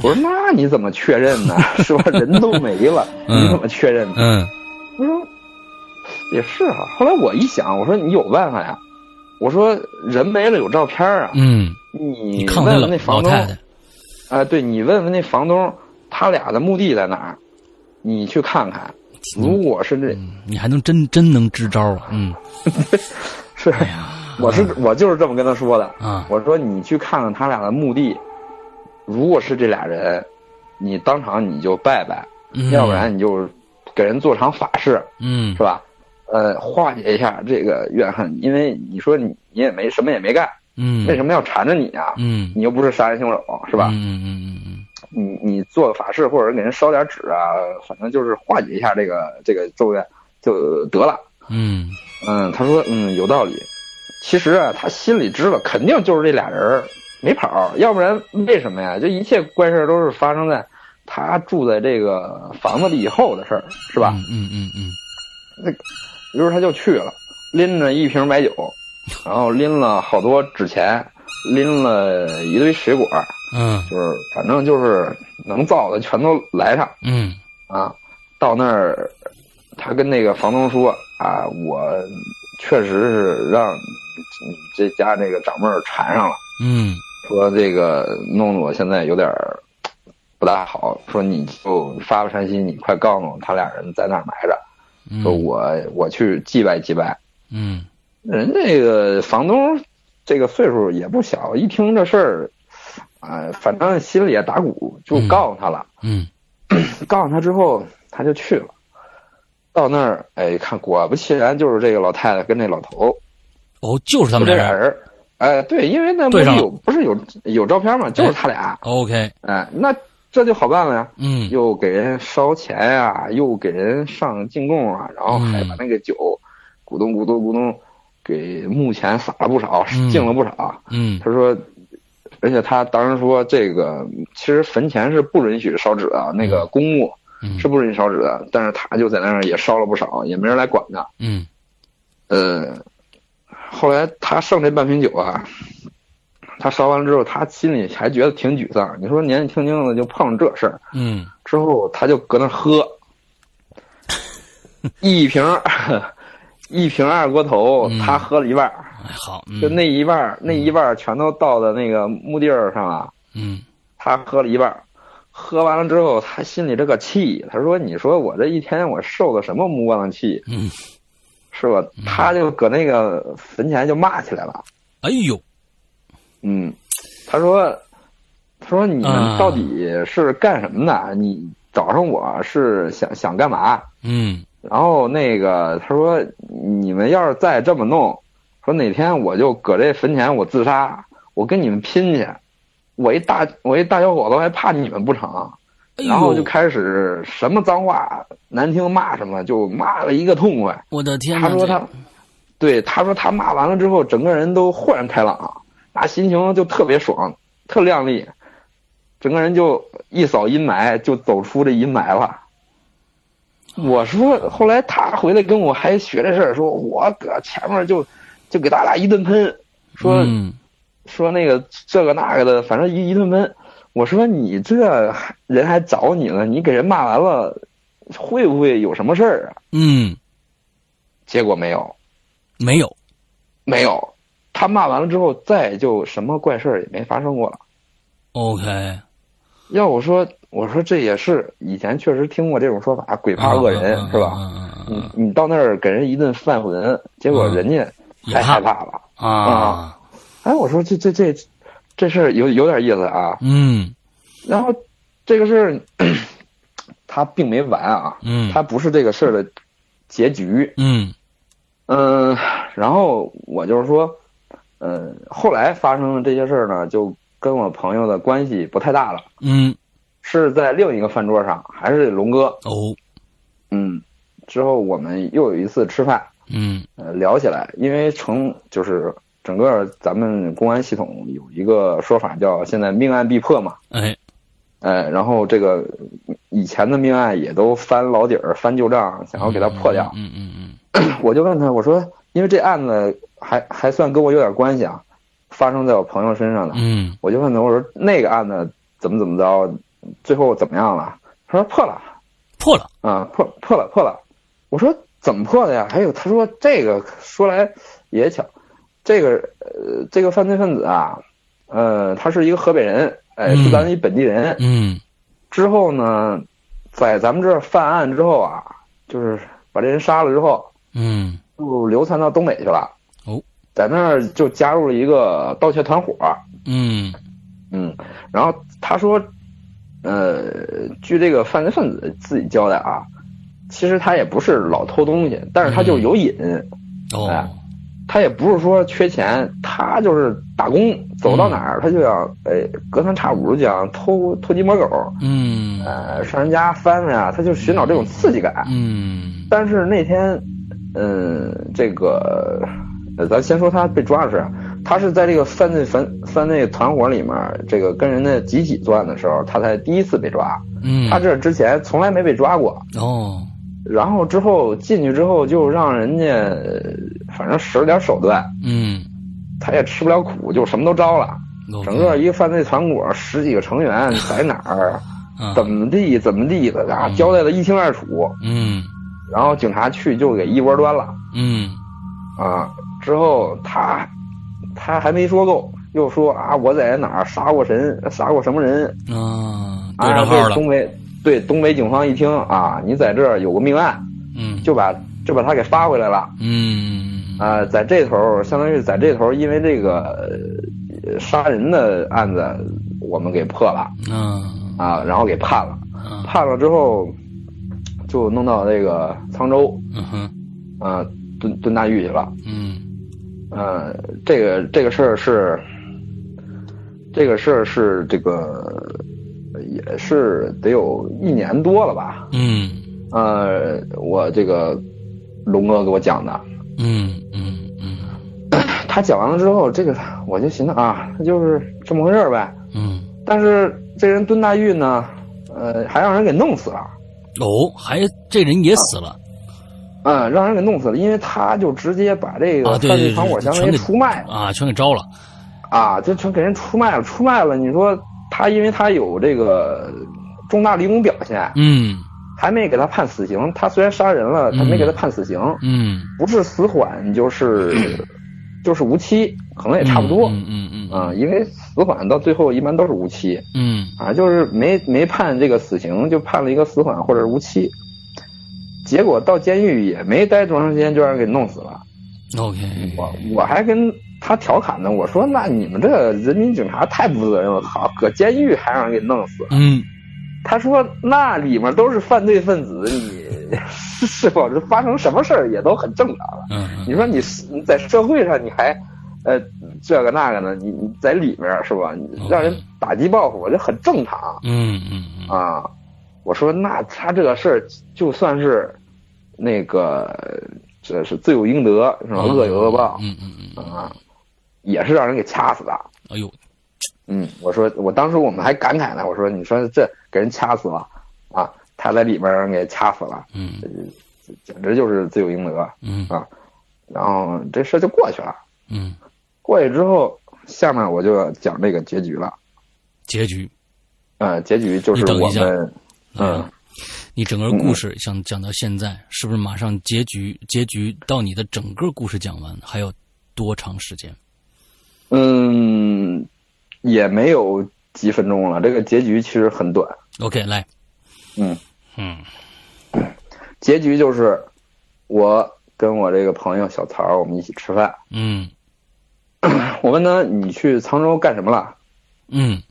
我说 那你怎么确认呢？是吧？人都没了，嗯你怎么确认呢？嗯我说也是哈、后来我一想，我说你有办法呀。我说人没了有照片啊，嗯，你问问那房东，啊、对你问问那房东，他俩的墓地在哪儿？你去看看。如果是这，嗯，你还能真真能支招啊？嗯，是，我是我就是这么跟他说的。啊，我说你去看看他俩的墓地，如果是这俩人，你当场你就拜拜，嗯要不然你就给人做场法事，嗯是吧？呃，化解一下这个怨恨，因为你说你你也没什么也没干，嗯，为什么要缠着你啊？嗯，你又不是杀人凶手，是吧？嗯嗯嗯嗯你你做个法事，或者给人烧点纸啊，反正就是化解一下这个这个咒怨就得了。嗯嗯，他说嗯有道理。其实啊，他心里知道，肯定就是这俩人没跑，要不然为什么呀？这一切怪事都是发生在他住在这个房子里以后的事儿，是吧？嗯嗯嗯那于是他就去了，拎着一瓶白酒，然后拎了好多纸钱，拎了一堆水果，嗯。就是反正就是能造的全都来上。嗯。啊。到那儿，他跟那个房东说啊，我确实是让你这家这个长辈儿缠上了，嗯。说这个弄得我现在有点儿不大好，说你就发发善心，你快告诉我他俩人在那儿埋着，嗯，说我我去祭拜祭拜。嗯。人这个房东这个岁数也不小，一听这事儿，啊、反正心里也打鼓，就告诉他了。嗯 告诉他之后，他就去了。到那儿，哎，看果不其然，就是这个老太太跟那老头，哦，就是他就们俩人。这俩人。哎，对，因为那墓对上了地有不是有有照片嘛，就是他俩。OK，哎，那这就好办了呀，嗯又给人烧钱呀、又给人上进贡啊，然后还把那个酒咕咚咕咚咕咚给墓前撒了不少，嗯敬了不少。嗯他说，而且他当时说，这个其实坟前是不允许烧纸的，那个公墓嗯是不允许烧纸的，但是他就在那儿也烧了不少，也没人来管他。嗯呃，后来他剩这半瓶酒啊，他烧完了之后，他心里还觉得挺沮丧。你说年纪轻轻的就碰上这事儿，嗯之后他就搁那儿喝，一瓶一瓶二锅头，嗯。他喝了一半好，嗯。就那一半儿，那一半儿全都倒在那个墓地儿上了。嗯。他喝了一半儿，喝完了之后，他心里这个气，他说：“你说我这一天我受的什么目光的气，嗯，是吧？”他就搁那个坟前就骂起来了。哎呦，嗯，他说：“他说你到底是干什么的？你找上我是想想干嘛？”嗯然后那个他说：“你们要是再这么弄，说哪天我就搁这坟前我自杀，我跟你们拼去。我一大我一大小伙子还怕你们不成？”然后就开始什么脏话难听骂什么，就骂了一个痛快。我的天他说他，对他说他骂完了之后，整个人都豁然开朗，那心情就特别爽，特亮丽，整个人就一扫阴霾，就走出这阴霾了。我说，后来他回来跟我还学这事儿，说我搁前面就就给咱俩一顿喷，说、嗯说那个这个那个的，反正一一顿喷。我说你这人还找你了，你给人骂完了，会不会有什么事儿啊？嗯，结果没有，没有，没有。他骂完了之后，再就什么怪事儿也没发生过了。OK，要我说，我说这也是以前确实听过这种说法，鬼怕恶人、是吧？？你你到那儿给人一顿犯浑，结果人家也害怕了。嗯啊，哎，我说这这这这事儿有有点意思啊。嗯然后这个事儿，他并没完啊，嗯，他不是这个事儿的结局，嗯嗯，然后我就是说，嗯，后来发生的这些事儿呢，就跟我朋友的关系不太大了，嗯，是在另一个饭桌上，还是龙哥，哦，嗯，之后我们又有一次吃饭，嗯呃，聊起来，因为成就是整个咱们公安系统有一个说法叫现在命案必破嘛，哎，哎，然后这个以前的命案也都翻老底儿、翻旧账，想要给它破掉。嗯嗯嗯。我就问他，我说，因为这案子还还算跟我有点关系啊，发生在我朋友身上的，嗯。我就问他，我说那个案子怎么怎么着，最后怎么样了？他说破了。破了，啊，破破了破了。我说怎么破的呀？还有他说这个说来也巧，这个呃这个犯罪分子啊，呃他是一个河北人，哎嗯是咱一本地人。嗯之后呢，在咱们这儿犯案之后啊，就是把这人杀了之后，嗯就流窜到东北去了。哦，在那儿就加入了一个盗窃团伙。嗯嗯，然后他说，呃，据这个犯罪分子自己交代啊，其实他也不是老偷东西，但是他就有瘾，哦。哎他也不是说缺钱，他就是打工，走到哪儿他就要，哎，隔三差五就想偷偷鸡摸狗，嗯。呃，上人家翻翻呀，他就寻找这种刺激感。嗯。但是那天，嗯，这个，呃，咱先说他被抓的事儿，他是在这个犯罪犯犯罪团伙里面，这个跟人家集体作案的时候，他才第一次被抓。嗯，他这之前从来没被抓过，哦。然后之后进去之后就让人家，呃反正使了点手段，嗯，他也吃不了苦，就什么都招了。整个一个犯罪团伙十几个成员在哪儿，啊。怎么地怎么地的，啊，交代的一清二楚。嗯。然后警察去就给一窝端了。嗯。啊，之后他他还没说够，又说啊，我在哪儿杀过神，杀过什么人？啊，对啊？上号了，这东北对东北警方一听啊，你在这儿有个命案，嗯。就把就把他给发回来了。嗯。啊，在这头相当于在这头，因为这个呃杀人的案子我们给破了。啊。啊，然后给判了，啊。判了之后就弄到这个沧州。嗯哼。啊蹲蹲大狱去了。嗯呃，这个这个事儿是，这个事儿是这个，也是得有一年多了吧？嗯呃，我这个龙哥给我讲的，嗯嗯嗯 他讲完了之后，这个我就寻思啊，那就是这么回事儿呗。嗯但是这人蹲大狱呢，呃，还让人给弄死了，哦，还这人也死了嗯，让人给弄死了，因为他就直接把这个犯罪团伙相当于出卖了。啊，全给招了，啊，就全给人出卖了，出卖了。你说他因为他有这个重大立功表现，嗯还没给他判死刑。他虽然杀人了，他没给他判死刑，嗯，不是死缓就是 就是无期，可能也差不多。嗯嗯嗯啊，因为死缓到最后一般都是无期嗯啊，就是没没判这个死刑，就判了一个死缓或者是无期。结果到监狱也没待多长时间，就让人给弄死了。，OK，我我还跟他调侃呢，我说那你们这人民警察太不负责任了，好搁监狱还让人给弄死。嗯他说那里面都是犯罪分子，你 是否是发生什么事儿也都很正常了。嗯你说你你在社会上你还呃这个那个呢，你你在里面是吧？你让人打击报复，这很正常嗯嗯嗯啊。我说那他这个事儿就算是那个这是罪有应得是吧？恶有恶报。嗯嗯嗯，啊，也是让人给掐死的。哎呦，嗯，我说我当时我们还感慨呢，我说你说这给人掐死了啊，他在里边让人给掐死了，嗯简直就是罪有应得。嗯啊然后这事儿就过去了，嗯，过去之后，下面我就要讲这个结局了。结局，呃，结局就是我们，嗯，你整个故事想讲到现在，是不是马上结局？结局到你的整个故事讲完还有多长时间？嗯，也没有几分钟了，这个结局其实很短。OK，来，嗯，嗯结局就是我跟我这个朋友小曹，我们一起吃饭。嗯 我问他你去沧州干什么了？嗯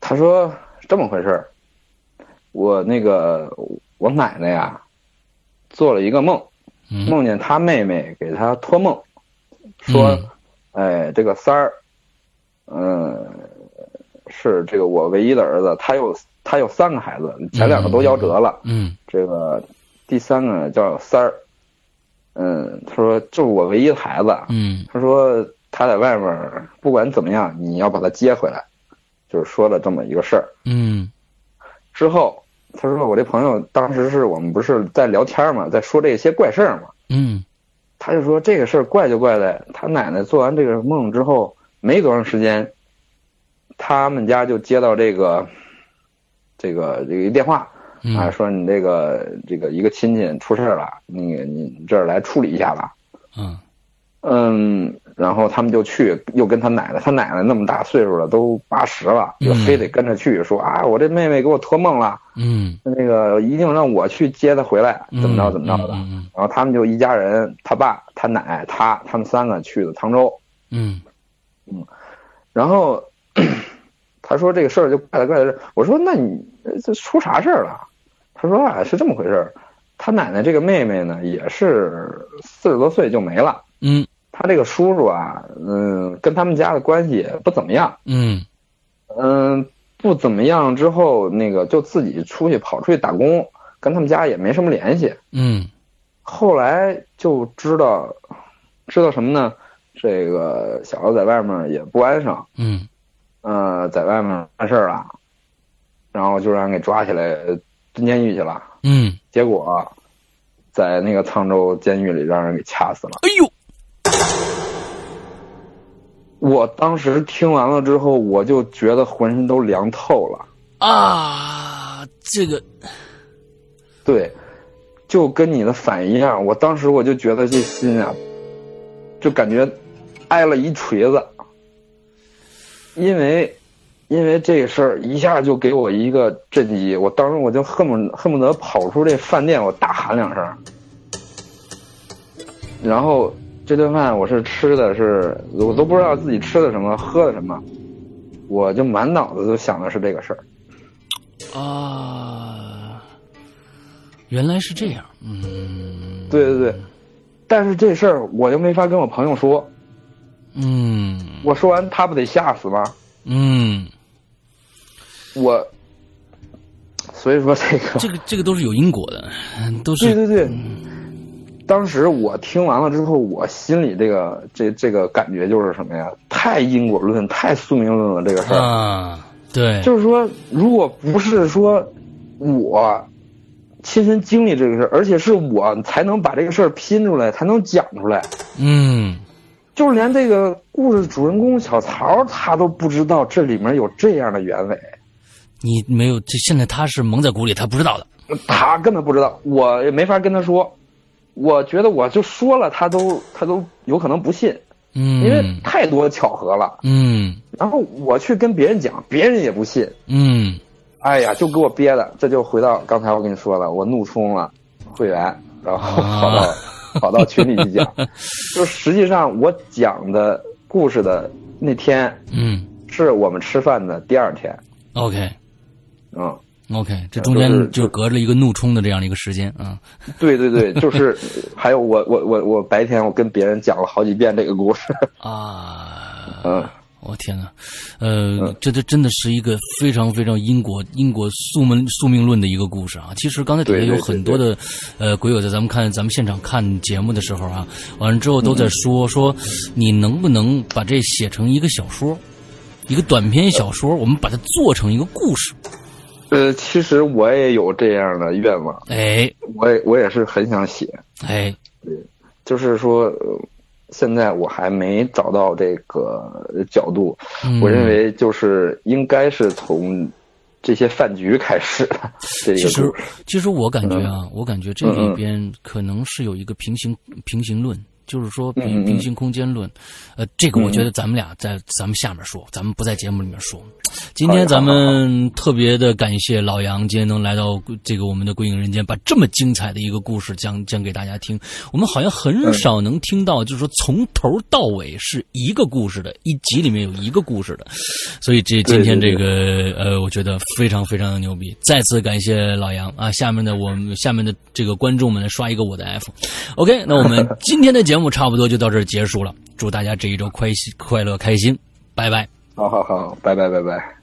他说这么回事儿，我那个我奶奶呀，做了一个梦，梦见她妹妹给她托梦，说，哎，这个三儿，嗯，是这个我唯一的儿子，他有他有三个孩子，前两个都夭折了，嗯，这个第三个叫三儿，嗯，他说就是我唯一的孩子，嗯，他说他在外面不管怎么样，你要把他接回来，就是说了这么一个事儿，嗯，之后。他说：“我这朋友当时是我们不是在聊天嘛，在说这些怪事儿嘛。嗯，他就说这个事儿怪就怪在他奶奶做完这个梦之后没多长时间，他们家就接到这个这个这个电话啊，说你这个这个一个亲戚出事了，那个你这儿来处理一下吧。嗯嗯。”然后他们就去，又跟他奶奶，他奶奶那么大岁数了，都八十了，就非得跟着去，说啊，我这妹妹给我托梦了，嗯，那个一定让我去接她回来，怎么着怎么着的。然后他们就一家人，他爸、他奶、他，他们三个去的沧州。嗯嗯，然后 他说这个事儿就怪了怪了，我说那你这出啥事儿了？他说啊，是这么回事儿，他奶奶这个妹妹呢，也是四十多岁就没了。嗯。他这个叔叔啊，嗯，跟他们家的关系也不怎么样，嗯，嗯，不怎么样。之后那个就自己出去跑出去打工，跟他们家也没什么联系。嗯，后来就知道，知道什么呢？这个小子在外面也不安生，嗯，呃，在外面犯事儿了，然后就让人给抓起来蹲监狱去了。嗯，结果在那个沧州监狱里让人给掐死了。哎呦！我当时听完了之后，我就觉得浑身都凉透了啊！这个，对，就跟你的反应一样。我当时我就觉得这心啊，就感觉挨了一锤子，因为因为这个事儿一下就给我一个震击。我当时我就恨不恨不得跑出这饭店，我大喊两声，然后。这顿饭我是吃的是，我都不知道自己吃的什么，喝的什么，我就满脑子都想的是这个事儿。啊，原来是这样，嗯，对对对，但是这事儿我又没法跟我朋友说，嗯，我说完他不得吓死吗？嗯，我，所以说这个这个这个都是有因果的，都是对对对。当时我听完了之后，我心里这个这这个感觉就是什么呀？太因果论，太宿命论了。这个事儿啊，对，就是说，如果不是说我亲身经历这个事儿，而且是我才能把这个事儿拼出来，才能讲出来。嗯，就是连这个故事主人公小曹他都不知道这里面有这样的原委。你没有，这现在他是蒙在鼓里，他不知道的。他根本不知道，我也没法跟他说。我觉得我就说了，他都他都有可能不信，嗯，因为太多巧合了，嗯，然后我去跟别人讲，别人也不信，嗯，哎呀，就给我憋的，这就回到刚才我跟你说了，我怒冲了会员，然后跑到跑到群里去讲，就实际上我讲的故事的那天，嗯，是我们吃饭的第二天，OK，嗯。OK，这中间就隔着一个怒冲的这样的一个时间啊。对对对，就是还有我我我我白天我跟别人讲了好几遍这个故事啊。嗯，我天哪，呃，这这真的是一个非常非常因果因果宿命宿命论的一个故事啊。其实刚才底下有很多的呃鬼友在咱们看咱们现场看节目的时候啊，完了之后都在说说你能不能把这写成一个小说，一个短篇小说，我们把它做成一个故事。呃，其实我也有这样的愿望，哎，我也我也是很想写，哎，对，就是说，现在我还没找到这个角度，我认为就是应该是从这些饭局开始的。这个其实，其实我感觉啊，我感觉这里边可能是有一个平行平行论。就是说平平行空间论，呃，这个我觉得咱们俩在咱们下面说，咱们不在节目里面说。今天咱们特别的感谢老杨，今天能来到这个我们的《归影人间》，把这么精彩的一个故事讲讲给大家听。我们好像很少能听到，就是说从头到尾是一个故事的，一集里面有一个故事的。所以这今天这个呃，我觉得非常非常的牛逼。再次感谢老杨啊！下面的我们下面的这个观众们刷一个我的 F。OK，那我们 今天的节目差不多就到这儿结束了。祝大家这一周快快乐开心，拜拜。好好好，拜拜拜拜。